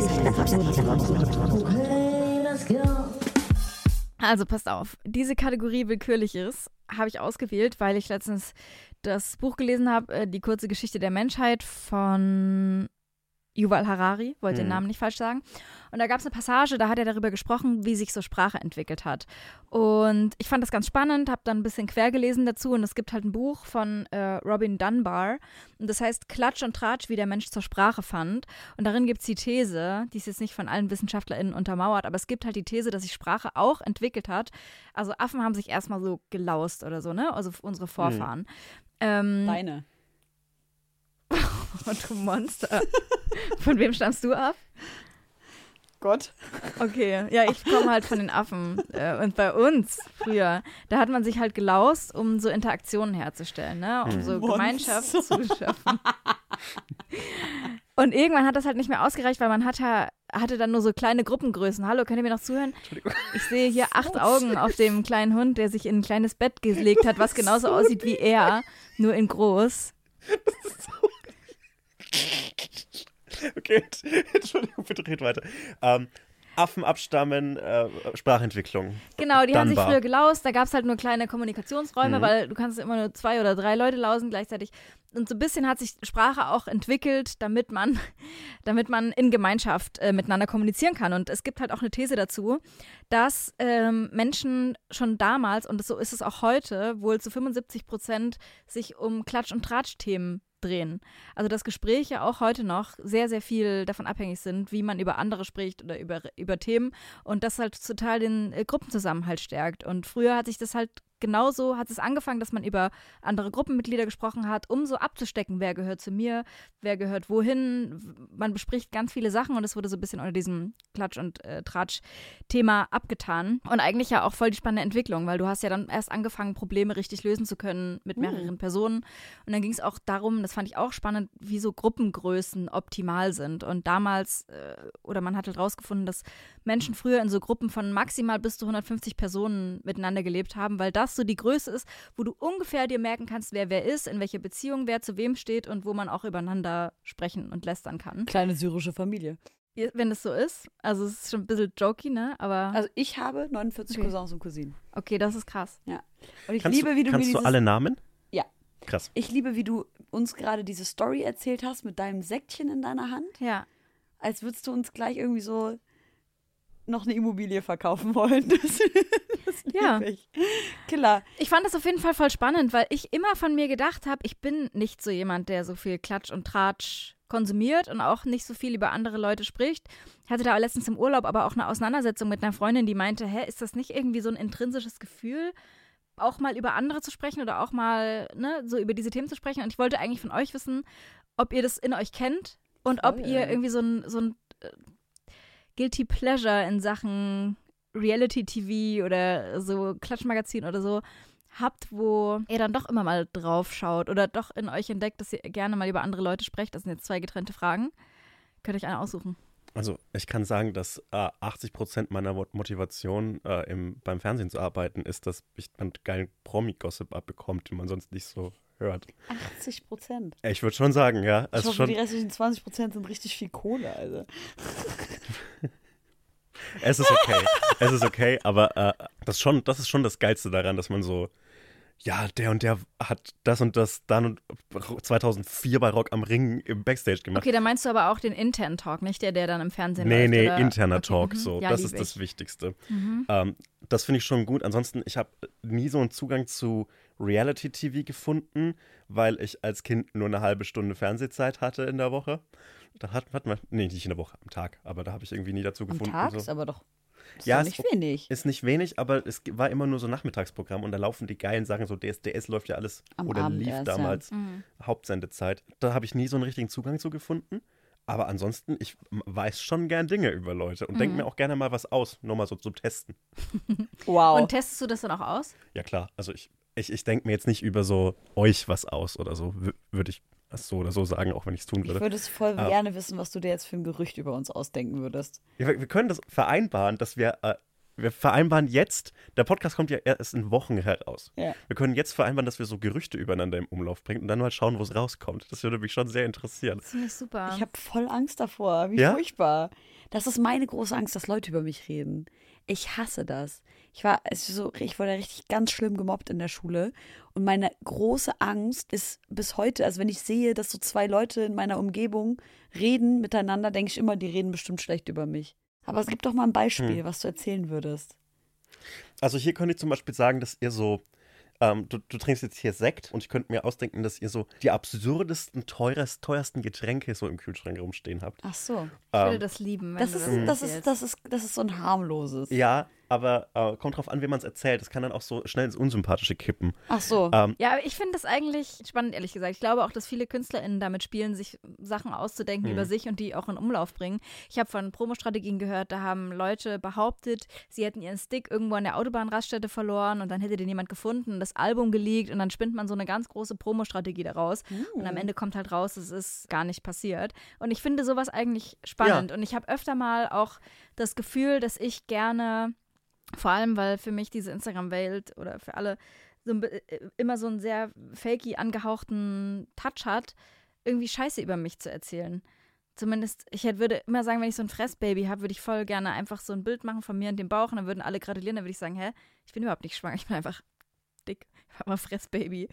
Also passt auf, diese Kategorie Willkürliches habe ich ausgewählt, weil ich letztens das Buch gelesen habe, äh, Die kurze Geschichte der Menschheit von Yuval Harari, wollte den Mhm. Namen nicht falsch sagen. Und da gab es eine Passage, da hat er darüber gesprochen, wie sich so Sprache entwickelt hat. Und ich fand das ganz spannend, habe dann ein bisschen quer gelesen dazu und es gibt halt ein Buch von äh, Robin Dunbar und das heißt Klatsch und Tratsch, wie der Mensch zur Sprache fand. Und darin gibt es die These, die ist jetzt nicht von allen WissenschaftlerInnen untermauert, aber es gibt halt die These, dass sich Sprache auch entwickelt hat. Also Affen haben sich erstmal so gelaust oder so, ne? Also unsere Vorfahren. Ähm, Deine. und du Monster. Von wem stammst du ab? Gott. Okay, ja, ich komme halt von den Affen. Äh, und bei uns früher, da hat man sich halt gelaust, um so Interaktionen herzustellen, ne? um so Monster. Gemeinschaft zu schaffen. Und irgendwann hat das halt nicht mehr ausgereicht, weil man hat ja, hatte dann nur so kleine Gruppengrößen. Hallo, könnt ihr mir noch zuhören? Ich sehe hier acht Augen auf dem kleinen Hund, der sich in ein kleines Bett gelegt hat, was genauso aussieht wie er, nur in groß. Okay, Entschuldigung, bitte red weiter. Ähm, Affen abstammen, äh, Sprachentwicklung. Genau, die haben sich Dunbar. früher gelaust. Da gab es halt nur kleine Kommunikationsräume, Mhm. weil du kannst immer nur zwei oder drei Leute lausen gleichzeitig. Und so ein bisschen hat sich Sprache auch entwickelt, damit man, damit man in Gemeinschaft äh, miteinander kommunizieren kann. Und es gibt halt auch eine These dazu, dass ähm, Menschen schon damals, und so ist es auch heute, wohl zu 75 Prozent sich um Klatsch- und Tratsch-Themen drehen. Also dass Gespräche auch heute noch sehr, sehr viel davon abhängig sind, wie man über andere spricht oder über, über Themen und das halt total den äh, Gruppenzusammenhalt stärkt. Und früher hat sich das halt genauso, hat es angefangen, dass man über andere Gruppenmitglieder gesprochen hat, um so abzustecken, wer gehört zu mir, wer gehört wohin. Man bespricht ganz viele Sachen und es wurde so ein bisschen unter diesem Klatsch- und äh, Tratsch-Thema abgetan. Und eigentlich ja auch voll die spannende Entwicklung, weil du hast ja dann erst angefangen, Probleme richtig lösen zu können mit mehreren Personen. Und dann ging es auch darum, das fand ich auch spannend, wie so Gruppengrößen optimal sind. Und damals, äh, oder man hat halt rausgefunden, dass Menschen früher in so Gruppen von maximal bis zu 150 Personen miteinander gelebt haben, weil das so die Größe ist, wo du ungefähr dir merken kannst, wer wer ist, in welcher Beziehung wer zu wem steht und wo man auch übereinander sprechen und lästern kann. Kleine syrische Familie. Wenn es so ist, also es ist schon ein bisschen jokey, ne? Aber Also ich habe 49 Okay. Cousins und Cousinen. okay, das ist krass. Und ich Kannst, liebe, wie du, du mir kannst du alle Namen? Ja. Krass. Ich liebe, wie du uns gerade diese Story erzählt hast mit deinem Säckchen in deiner Hand, Ja. als würdest du uns gleich irgendwie so noch eine Immobilie verkaufen wollen. Das, das Ja. ich. Killer. Ich fand das auf jeden Fall voll spannend, weil ich immer von mir gedacht habe, ich bin nicht so jemand, der so viel Klatsch und Tratsch konsumiert und auch nicht so viel über andere Leute spricht. Ich hatte da letztens im Urlaub aber auch eine Auseinandersetzung mit einer Freundin, die meinte, hä, ist das nicht irgendwie so ein intrinsisches Gefühl, auch mal über andere zu sprechen oder auch mal ne, so über diese Themen zu sprechen? Und ich wollte eigentlich von euch wissen, ob ihr das in euch kennt und ob Voll. ihr irgendwie so ein, so ein äh, Guilty Pleasure in Sachen Reality-TV oder so Klatschmagazin oder so habt, wo ihr dann doch immer mal drauf schaut oder doch in euch entdeckt, dass ihr gerne mal über andere Leute sprecht. Das sind jetzt zwei getrennte Fragen. Könnt ihr euch eine aussuchen. Also ich kann sagen, dass äh, 80 Prozent meiner Mo- Motivation äh, im, beim Fernsehen zu arbeiten ist, dass ich dann geilen Promi-Gossip abbekommt, den man sonst nicht so hört. 80 Prozent. Ich würde schon sagen, ja. Ich Also hoffe, schon, die restlichen 20 Prozent sind richtig viel Kohle. Also. es ist okay. es ist okay, aber äh, das, schon, das ist schon das Geilste daran, dass man so, ja, der und der hat das und das dann und 2004 bei Rock am Ring im Backstage gemacht. Okay, dann meinst du aber auch den internen Talk, nicht der, der dann im Fernsehen Nee, läuft. nee, oder? interner okay, Talk, mhm. so. Ja, das ist das ich. Mhm. Wichtigste. Ähm, das finde ich schon gut. Ansonsten, ich habe nie so einen Zugang zu Reality-TV gefunden, weil ich als Kind nur eine halbe Stunde Fernsehzeit hatte in der Woche. Da hat, hat man, nee, nicht in der Woche, am Tag, aber da habe ich irgendwie nie dazu Am gefunden. Tag so. ist aber doch, ist Ja, nicht wenig. Ist nicht wenig, aber es war immer nur so Nachmittagsprogramm und da laufen die geilen Sachen, so DSDS läuft ja alles Am oder Abend lief erst, ja. damals Mhm. Hauptsendezeit. Da habe ich nie so einen richtigen Zugang zu gefunden. Aber ansonsten, ich weiß schon gern Dinge über Leute und Mhm. denke mir auch gerne mal was aus, nur mal so zum Testen. Wow. Und testest du das dann auch aus? Ja klar, also ich, ich, ich denke mir jetzt nicht über so euch was aus oder so, würde ich das so oder so sagen, auch wenn ich es tun ich würde. würde es voll Ah. gerne wissen, was du dir jetzt für ein Gerücht über uns ausdenken würdest. Ja, wir, wir können das vereinbaren, dass wir äh, wir vereinbaren jetzt, der Podcast kommt ja erst in Wochen heraus. Ja. Wir können jetzt vereinbaren, dass wir so Gerüchte übereinander im Umlauf bringen und dann mal schauen, wo es rauskommt. Das würde mich schon sehr interessieren. Das finde ich super. Ich habe voll Angst davor. Wie Ja? furchtbar. Das ist meine große Angst, dass Leute über mich reden. Ich hasse das. Ich war, so, ich wurde richtig ganz schlimm gemobbt in der Schule. Und meine große Angst ist bis heute, also wenn ich sehe, dass so zwei Leute in meiner Umgebung reden miteinander, denke ich immer, die reden bestimmt schlecht über mich. Aber es gibt doch mal ein Beispiel, was du erzählen würdest. Also hier könnte ich zum Beispiel sagen, dass ihr so, ähm, du, du trinkst jetzt hier Sekt und ich könnte mir ausdenken, dass ihr so die absurdesten, teurest, teuersten Getränke so im Kühlschrank rumstehen habt. Ach so. ich würde Ähm, das lieben, wenn Das du ist, das, das, ist, das, ist, das ist so ein harmloses. ja, aber äh, kommt drauf an, wie man es erzählt. Es kann dann auch so schnell ins Unsympathische kippen. Ach so. Ähm, Ja, aber ich finde das eigentlich spannend, ehrlich gesagt. Ich glaube auch, dass viele KünstlerInnen damit spielen, sich Sachen auszudenken Mhm. über sich und die auch in Umlauf bringen. Ich habe von Promostrategien gehört, da haben Leute behauptet, sie hätten ihren Stick irgendwo an der Autobahnraststätte verloren und dann hätte den jemand gefunden, das Album geleakt und dann spinnt man so eine ganz große Promostrategie daraus. Und am Ende kommt halt raus, es ist gar nicht passiert. Und ich finde sowas eigentlich spannend. Und ich habe öfter mal auch das Gefühl, dass ich gerne vor allem, weil für mich diese Instagram-Welt oder für alle so ein, äh, immer so einen sehr fakey angehauchten Touch hat, irgendwie Scheiße über mich zu erzählen. Zumindest, ich hätte, würde immer sagen, wenn ich so ein Fressbaby habe, würde ich voll gerne einfach so ein Bild machen von mir und dem Bauch und dann würden alle gratulieren, dann würde ich sagen, hä, ich bin überhaupt nicht schwanger, ich bin einfach dick, ich habe mal Fressbaby.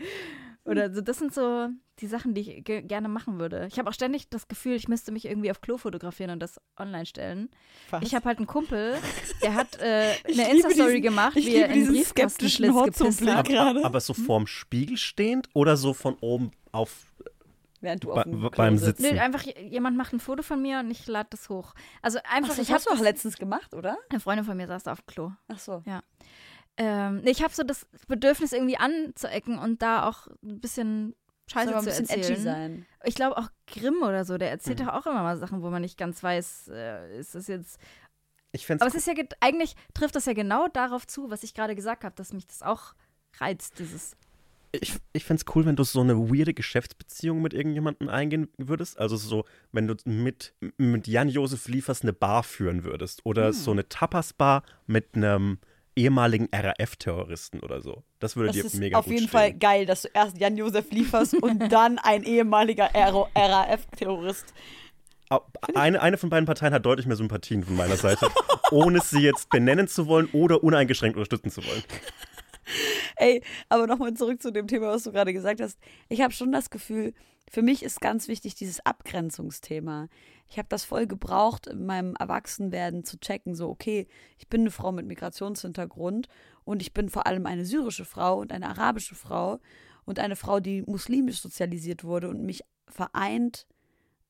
Oder so, das sind so die Sachen, die ich ge gerne machen würde. Ich habe auch ständig das Gefühl, ich müsste mich irgendwie auf Klo fotografieren und das online stellen. Was? Ich habe halt einen Kumpel, der hat äh, eine Insta-Story gemacht, ich wie er in diesen Briefkastenschlitz skeptischen gepisst hat. gerade. aber so vorm Spiegel stehend oder so von oben auf Während du auf dem beim Klo sitzt. Sitzen. Nö, einfach jemand macht ein Foto von mir und ich lade das hoch. Also einfach, Ach, das ich habe hast du auch letztens gemacht, oder? Eine Freundin von mir saß da auf dem Klo. Ach so. Ähm, nee, ich habe so das Bedürfnis irgendwie anzuecken und da auch ein bisschen Scheiße zu ein bisschen edgy erzählen. sein. Ich glaube auch Grimm oder so, der erzählt Mhm. doch auch immer mal Sachen, wo man nicht ganz weiß, äh, ist das jetzt. Ich fände Aber es ist ja ge- eigentlich trifft das ja genau darauf zu, was ich gerade gesagt habe, dass mich das auch reizt, dieses. Ich, ich fände es cool, wenn du so eine weirde Geschäftsbeziehung mit irgendjemandem eingehen würdest. Also so, wenn du mit, mit Jan-Josef Liefers eine Bar führen würdest. Oder so eine Tapas-Bar mit einem ehemaligen RAF-Terroristen oder so. Das würde Das dir ist mega auf gut jeden stehen. Fall geil, dass du erst Jan-Josef lieferst und dann ein ehemaliger RAF-Terrorist. Eine, eine von beiden Parteien hat deutlich mehr Sympathien von meiner Seite, ohne sie jetzt benennen zu wollen oder uneingeschränkt unterstützen zu wollen. Ey, aber nochmal zurück zu dem Thema, was du gerade gesagt hast. Ich habe schon das Gefühl, für mich ist ganz wichtig dieses Abgrenzungsthema. Ich habe das voll gebraucht, in meinem Erwachsenwerden zu checken, so, okay, ich bin eine Frau mit Migrationshintergrund und ich bin vor allem eine syrische Frau und eine arabische Frau und eine Frau, die muslimisch sozialisiert wurde und mich vereint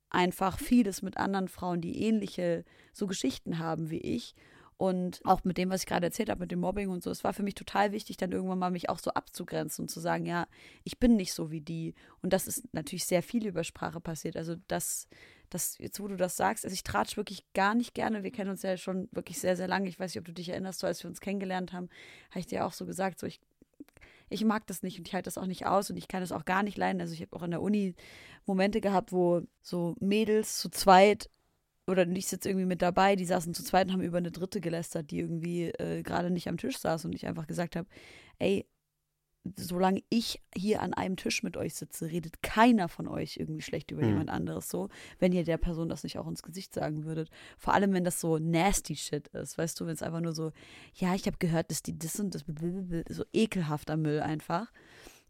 einfach vieles mit anderen Frauen, die ähnliche so Geschichten haben wie ich. Und auch mit dem, was ich gerade erzählt habe, mit dem Mobbing und so, es war für mich total wichtig, dann irgendwann mal mich auch so abzugrenzen und zu sagen, ja, ich bin nicht so wie die. Und das ist natürlich sehr viel über Sprache passiert. Also das, das, jetzt wo du das sagst, also ich tratsch wirklich gar nicht gerne. Wir kennen uns ja schon wirklich sehr, sehr lange. Ich weiß nicht, ob du dich erinnerst, so als wir uns kennengelernt haben, habe ich dir auch so gesagt, so ich, ich mag das nicht und ich halte das auch nicht aus und ich kann das auch gar nicht leiden. Also ich habe auch in der Uni Momente gehabt, wo so Mädels zu zweit oder ich sitze irgendwie mit dabei, die saßen zu zweit und haben über eine dritte gelästert, die irgendwie äh, gerade nicht am Tisch saß und ich einfach gesagt habe, ey, solange ich hier an einem Tisch mit euch sitze, redet keiner von euch irgendwie schlecht über Hm. jemand anderes so, wenn ihr der Person das nicht auch ins Gesicht sagen würdet. Vor allem, wenn das so nasty shit ist, weißt du, wenn es einfach nur so, ja, ich habe gehört, dass die das und das, so ekelhafter Müll einfach.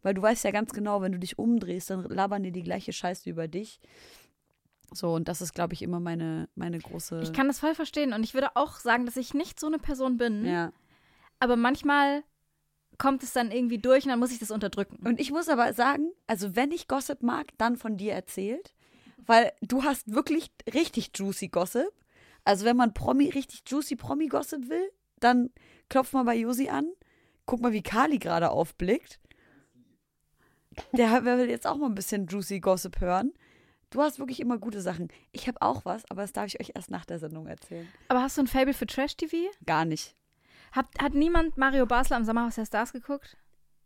Weil du weißt ja ganz genau, wenn du dich umdrehst, dann labern dir die gleiche Scheiße über dich. So, und das ist, glaube ich, immer meine, meine große. Ich kann das voll verstehen und ich würde auch sagen, dass ich nicht so eine Person bin. Ja. Aber manchmal kommt es dann irgendwie durch und dann muss ich das unterdrücken. Und ich muss aber sagen, also wenn ich Gossip mag, dann von dir erzählt. Weil du hast wirklich richtig juicy Gossip. Also wenn man Promi, richtig juicy Promi-Gossip will, dann klopft mal bei Josi an. Guck mal, wie Kali gerade aufblickt. Der will jetzt auch mal ein bisschen juicy Gossip hören. Du hast wirklich immer gute Sachen. Ich habe auch was, aber das darf ich euch erst nach der Sendung erzählen. Aber hast du ein Fable für Trash-TV? Gar nicht. Hat, hat niemand Mario Basler am Sommerhaus der Stars geguckt?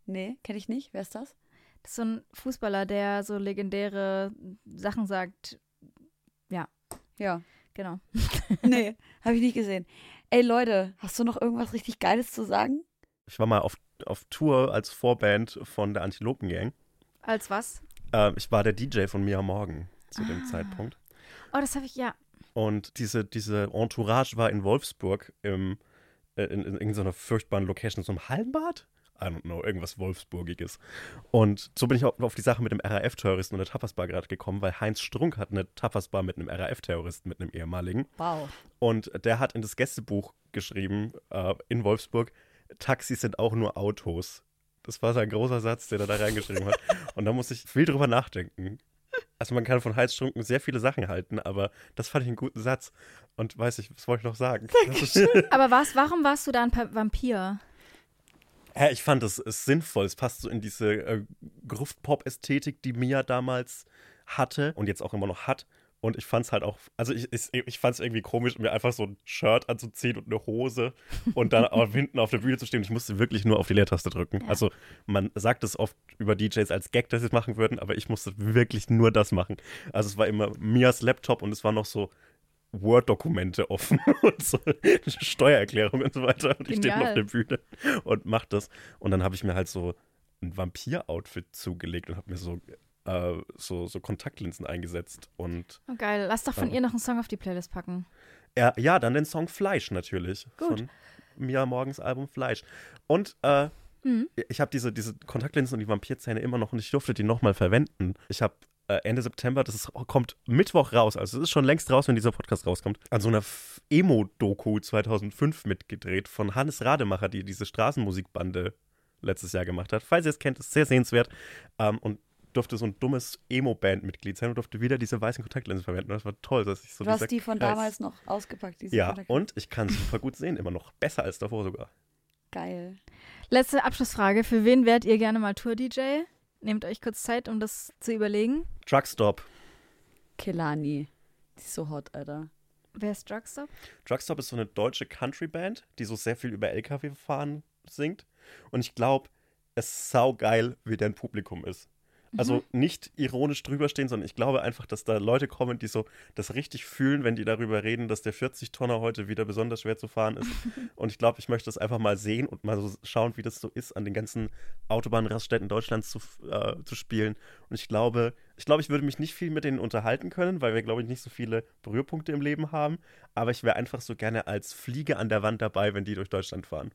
Nee, kenne ich nicht. Wer ist das? Das ist so ein Fußballer, der so legendäre Sachen sagt. Ja. Genau. Nee, habe ich nicht gesehen. Ey Leute, hast du noch irgendwas richtig Geiles zu sagen? Ich war mal auf, auf Tour als Vorband von der Antilopen Gang. Als was? Äh, ich war der DJ von Mia Morgan zu dem Zeitpunkt. Oh, das habe ich, ja. Und diese, diese Entourage war in Wolfsburg im, in, in irgendeiner furchtbaren Location, so einem Hallenbad? I don't know, irgendwas Wolfsburgiges. Und so bin ich auch auf die Sache mit dem RAF-Terroristen und der Tapasbar gerade gekommen, weil Heinz Strunk hat eine Tapasbar mit einem RAF-Terroristen, mit einem ehemaligen. Wow. Und der hat in das Gästebuch geschrieben, äh, in Wolfsburg, Taxis sind auch nur Autos. Das war sein großer Satz, den er da reingeschrieben hat. Und da muss ich viel drüber nachdenken. Also man kann von Heinz Strunken sehr viele Sachen halten, aber das fand ich einen guten Satz. Und weiß ich, was wollte ich noch sagen? Aber was, warum warst du da ein Vampir? Ja, ich fand es sinnvoll. Es passt so in diese äh, Gruft-Pop-Ästhetik, die Mia damals hatte und jetzt auch immer noch hat. Und ich fand es halt auch, also ich, ich, ich fand es irgendwie komisch, mir einfach so ein Shirt anzuziehen und eine Hose und dann auch hinten auf der Bühne zu stehen. Ich musste wirklich nur auf die Leertaste drücken. Also man sagt es oft über DJs als Gag, dass sie es machen würden, aber ich musste wirklich nur das machen. Also es war immer Mias Laptop und es war noch so Word-Dokumente offen und so Steuererklärung und so weiter. Und ich stehe auf der Bühne und mach das. Und dann habe ich mir halt so ein Vampir-Outfit zugelegt und habe mir so, äh, so, so Kontaktlinsen eingesetzt. Und Oh, geil. Lass doch von Ja. ihr noch einen Song auf die Playlist packen. ja, ja dann den Song Fleisch natürlich. Gut. Von Mia Morgens Album Fleisch. Und äh, Mhm. ich habe diese, diese Kontaktlinsen und die Vampirzähne immer noch und ich durfte die nochmal verwenden. Ich habe äh, Ende September, das ist, kommt Mittwoch raus, also es ist schon längst raus, wenn dieser Podcast rauskommt, an so einer Emo-Doku 2005 mitgedreht von Hannes Rademacher, die diese Straßenmusikbande letztes Jahr gemacht hat. Falls ihr es kennt, ist sehr sehenswert. Ähm, und durfte so ein dummes Emo-Band-Mitglied sein und durfte wieder diese weißen Kontaktlinsen verwenden. Das war toll, dass ich so Du hast die von Kreis- damals noch ausgepackt, diese Ja, und ich kann super gut sehen, immer noch. Besser als davor sogar. Geil. Letzte Abschlussfrage. Für wen wärt ihr gerne mal Tour-DJ? Nehmt euch kurz Zeit, um das zu überlegen. Truckstop. Kelani. Die ist so hot, Alter. Wer ist Drugstop? Truckstop ist so eine deutsche Country-Band, die so sehr viel über LKW-Fahren singt. Und ich glaube, es ist saugeil, wie deren Publikum ist. Also nicht ironisch drüber stehen, sondern ich glaube einfach, dass da Leute kommen, die so das richtig fühlen, wenn die darüber reden, dass der 40-Tonner heute wieder besonders schwer zu fahren ist. und ich glaube, ich möchte das einfach mal sehen und mal so schauen, wie das so ist, an den ganzen Autobahnraststätten Deutschlands zu, äh, zu spielen. Und ich glaube, ich glaube, ich würde mich nicht viel mit denen unterhalten können, weil wir, glaube ich, nicht so viele Berührpunkte im Leben haben. Aber ich wäre einfach so gerne als Fliege an der Wand dabei, wenn die durch Deutschland fahren.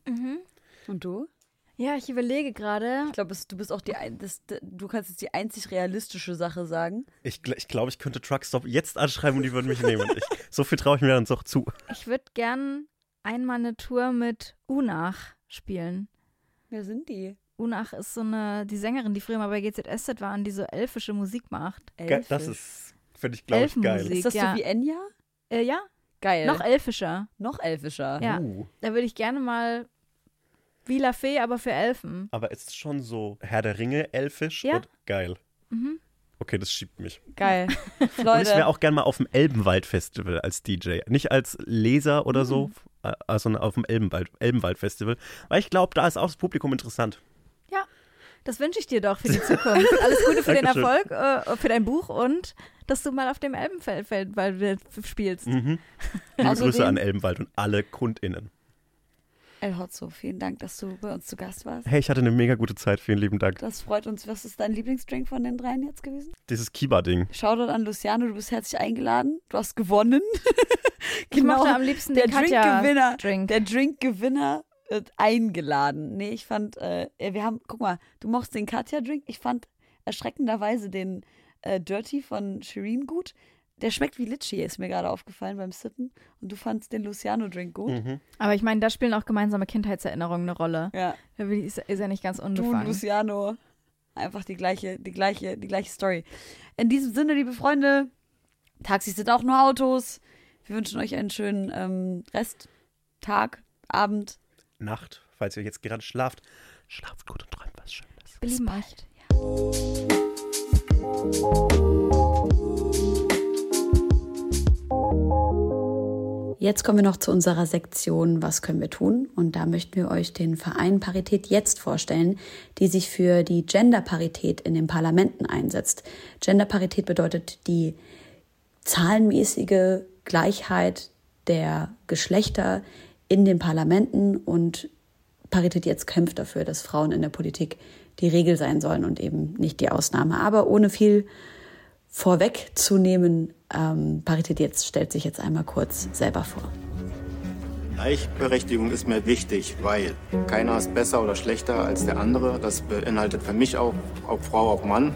Und du? Ja, ich überlege gerade. Ich glaube, du bist auch die, ein- das, du kannst jetzt die einzig realistische Sache sagen. Ich, ich glaube, ich könnte Truckstop jetzt anschreiben und die würden mich nehmen. Ich, so viel traue ich mir dann doch zu. Ich würde gern einmal eine Tour mit Unach spielen. Wer sind die? Unach ist so eine, die Sängerin, die früher mal bei GZSZ war und die so elfische Musik macht. Ge- Das Elfisch. ist, finde ich, glaube ich, geil. Ist das ja. so wie Enya? Äh, ja, Geil. noch elfischer. Noch elfischer. Ja, Uh. da würde ich gerne mal wie La Fee, aber für Elfen. Aber es ist schon so Herr der Ringe, elfisch Ja. und geil. Mhm. Okay, das schiebt mich. Geil. Und ich Leute. wäre auch gerne mal auf dem Elbenwald-Festival als DJ. Nicht als Leser oder so, äh, sondern auf dem Elbenwald- Elbenwald-Festival. Weil ich glaube, da ist auch das Publikum interessant. Das wünsche ich dir doch für die Zukunft. Alles Gute für den. Erfolg, äh, für dein Buch und dass du mal auf dem weil du spielst. Mhm. Liebe Außerdem- Grüße an Elbenwald und alle KundInnen. El Hotzo, vielen Dank, dass du bei uns zu Gast warst. Hey, ich hatte eine mega gute Zeit. Vielen lieben Dank. Das freut uns. Was ist dein Lieblingsdrink von den dreien jetzt gewesen? Dieses Kiba-Ding. Shoutout an Luciano, du bist herzlich eingeladen. Du hast gewonnen. Ich mochte am liebsten der den Katja Drinkgewinner. Drink. Der Drinkgewinner wird eingeladen. Nee, ich fand, äh, wir haben, guck mal, du mochtest den Katja-Drink. Ich fand erschreckenderweise den äh, Dirty von Shireen gut. Der schmeckt wie Litchi, ist mir gerade aufgefallen beim Sippen. Und du fandst den Luciano-Drink gut. Mhm. Aber ich meine, da spielen auch gemeinsame Kindheitserinnerungen eine Rolle. Ja. Da ist, ist ja nicht ganz Du und unbefangen. Luciano. Einfach die gleiche, die gleiche, die gleiche Story. In diesem Sinne, liebe Freunde, Taxis sind auch nur Autos. Wir wünschen euch einen schönen ähm, Rest, Tag, Abend. Nacht, falls ihr jetzt gerade schlaft. Schlaft gut und träumt was Schönes. Wir lieben euch. Jetzt kommen wir noch zu unserer Sektion Was können wir tun? Und da möchten wir euch den Verein Parität jetzt vorstellen, die sich für die Genderparität in den Parlamenten einsetzt. Genderparität bedeutet die zahlenmäßige Gleichheit der Geschlechter in den Parlamenten und Parität jetzt kämpft dafür, dass Frauen in der Politik die Regel sein sollen und eben nicht die Ausnahme. Aber ohne viel vorwegzunehmen, ähm, Parität jetzt stellt sich jetzt einmal kurz selber vor. Gleichberechtigung ist mir wichtig, weil keiner ist besser oder schlechter als der andere. Das beinhaltet für mich auch, ob Frau, ob Mann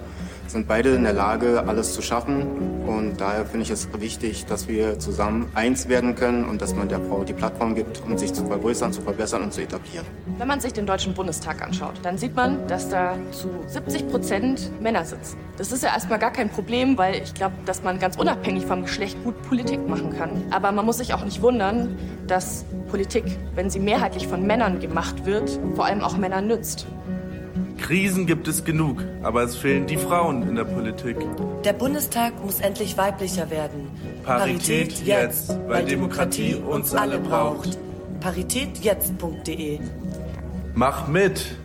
sind beide in der Lage, alles zu schaffen. Und daher finde ich es wichtig, dass wir zusammen eins werden können und dass man der Frau die Plattform gibt, um sich zu vergrößern, zu verbessern und zu etablieren. Wenn man sich den Deutschen Bundestag anschaut, dann sieht man, dass da zu 70 Prozent Männer sitzen. Das ist ja erstmal gar kein Problem, weil ich glaube, dass man ganz unabhängig vom Geschlecht gut Politik machen kann. Aber man muss sich auch nicht wundern, dass Politik, wenn sie mehrheitlich von Männern gemacht wird, vor allem auch Männern nützt. Krisen gibt es genug, aber es fehlen die Frauen in der Politik. Der Bundestag muss endlich weiblicher werden. Parität, Parität jetzt, weil, Demokratie, uns alle braucht. Paritätjetzt.de Mach mit!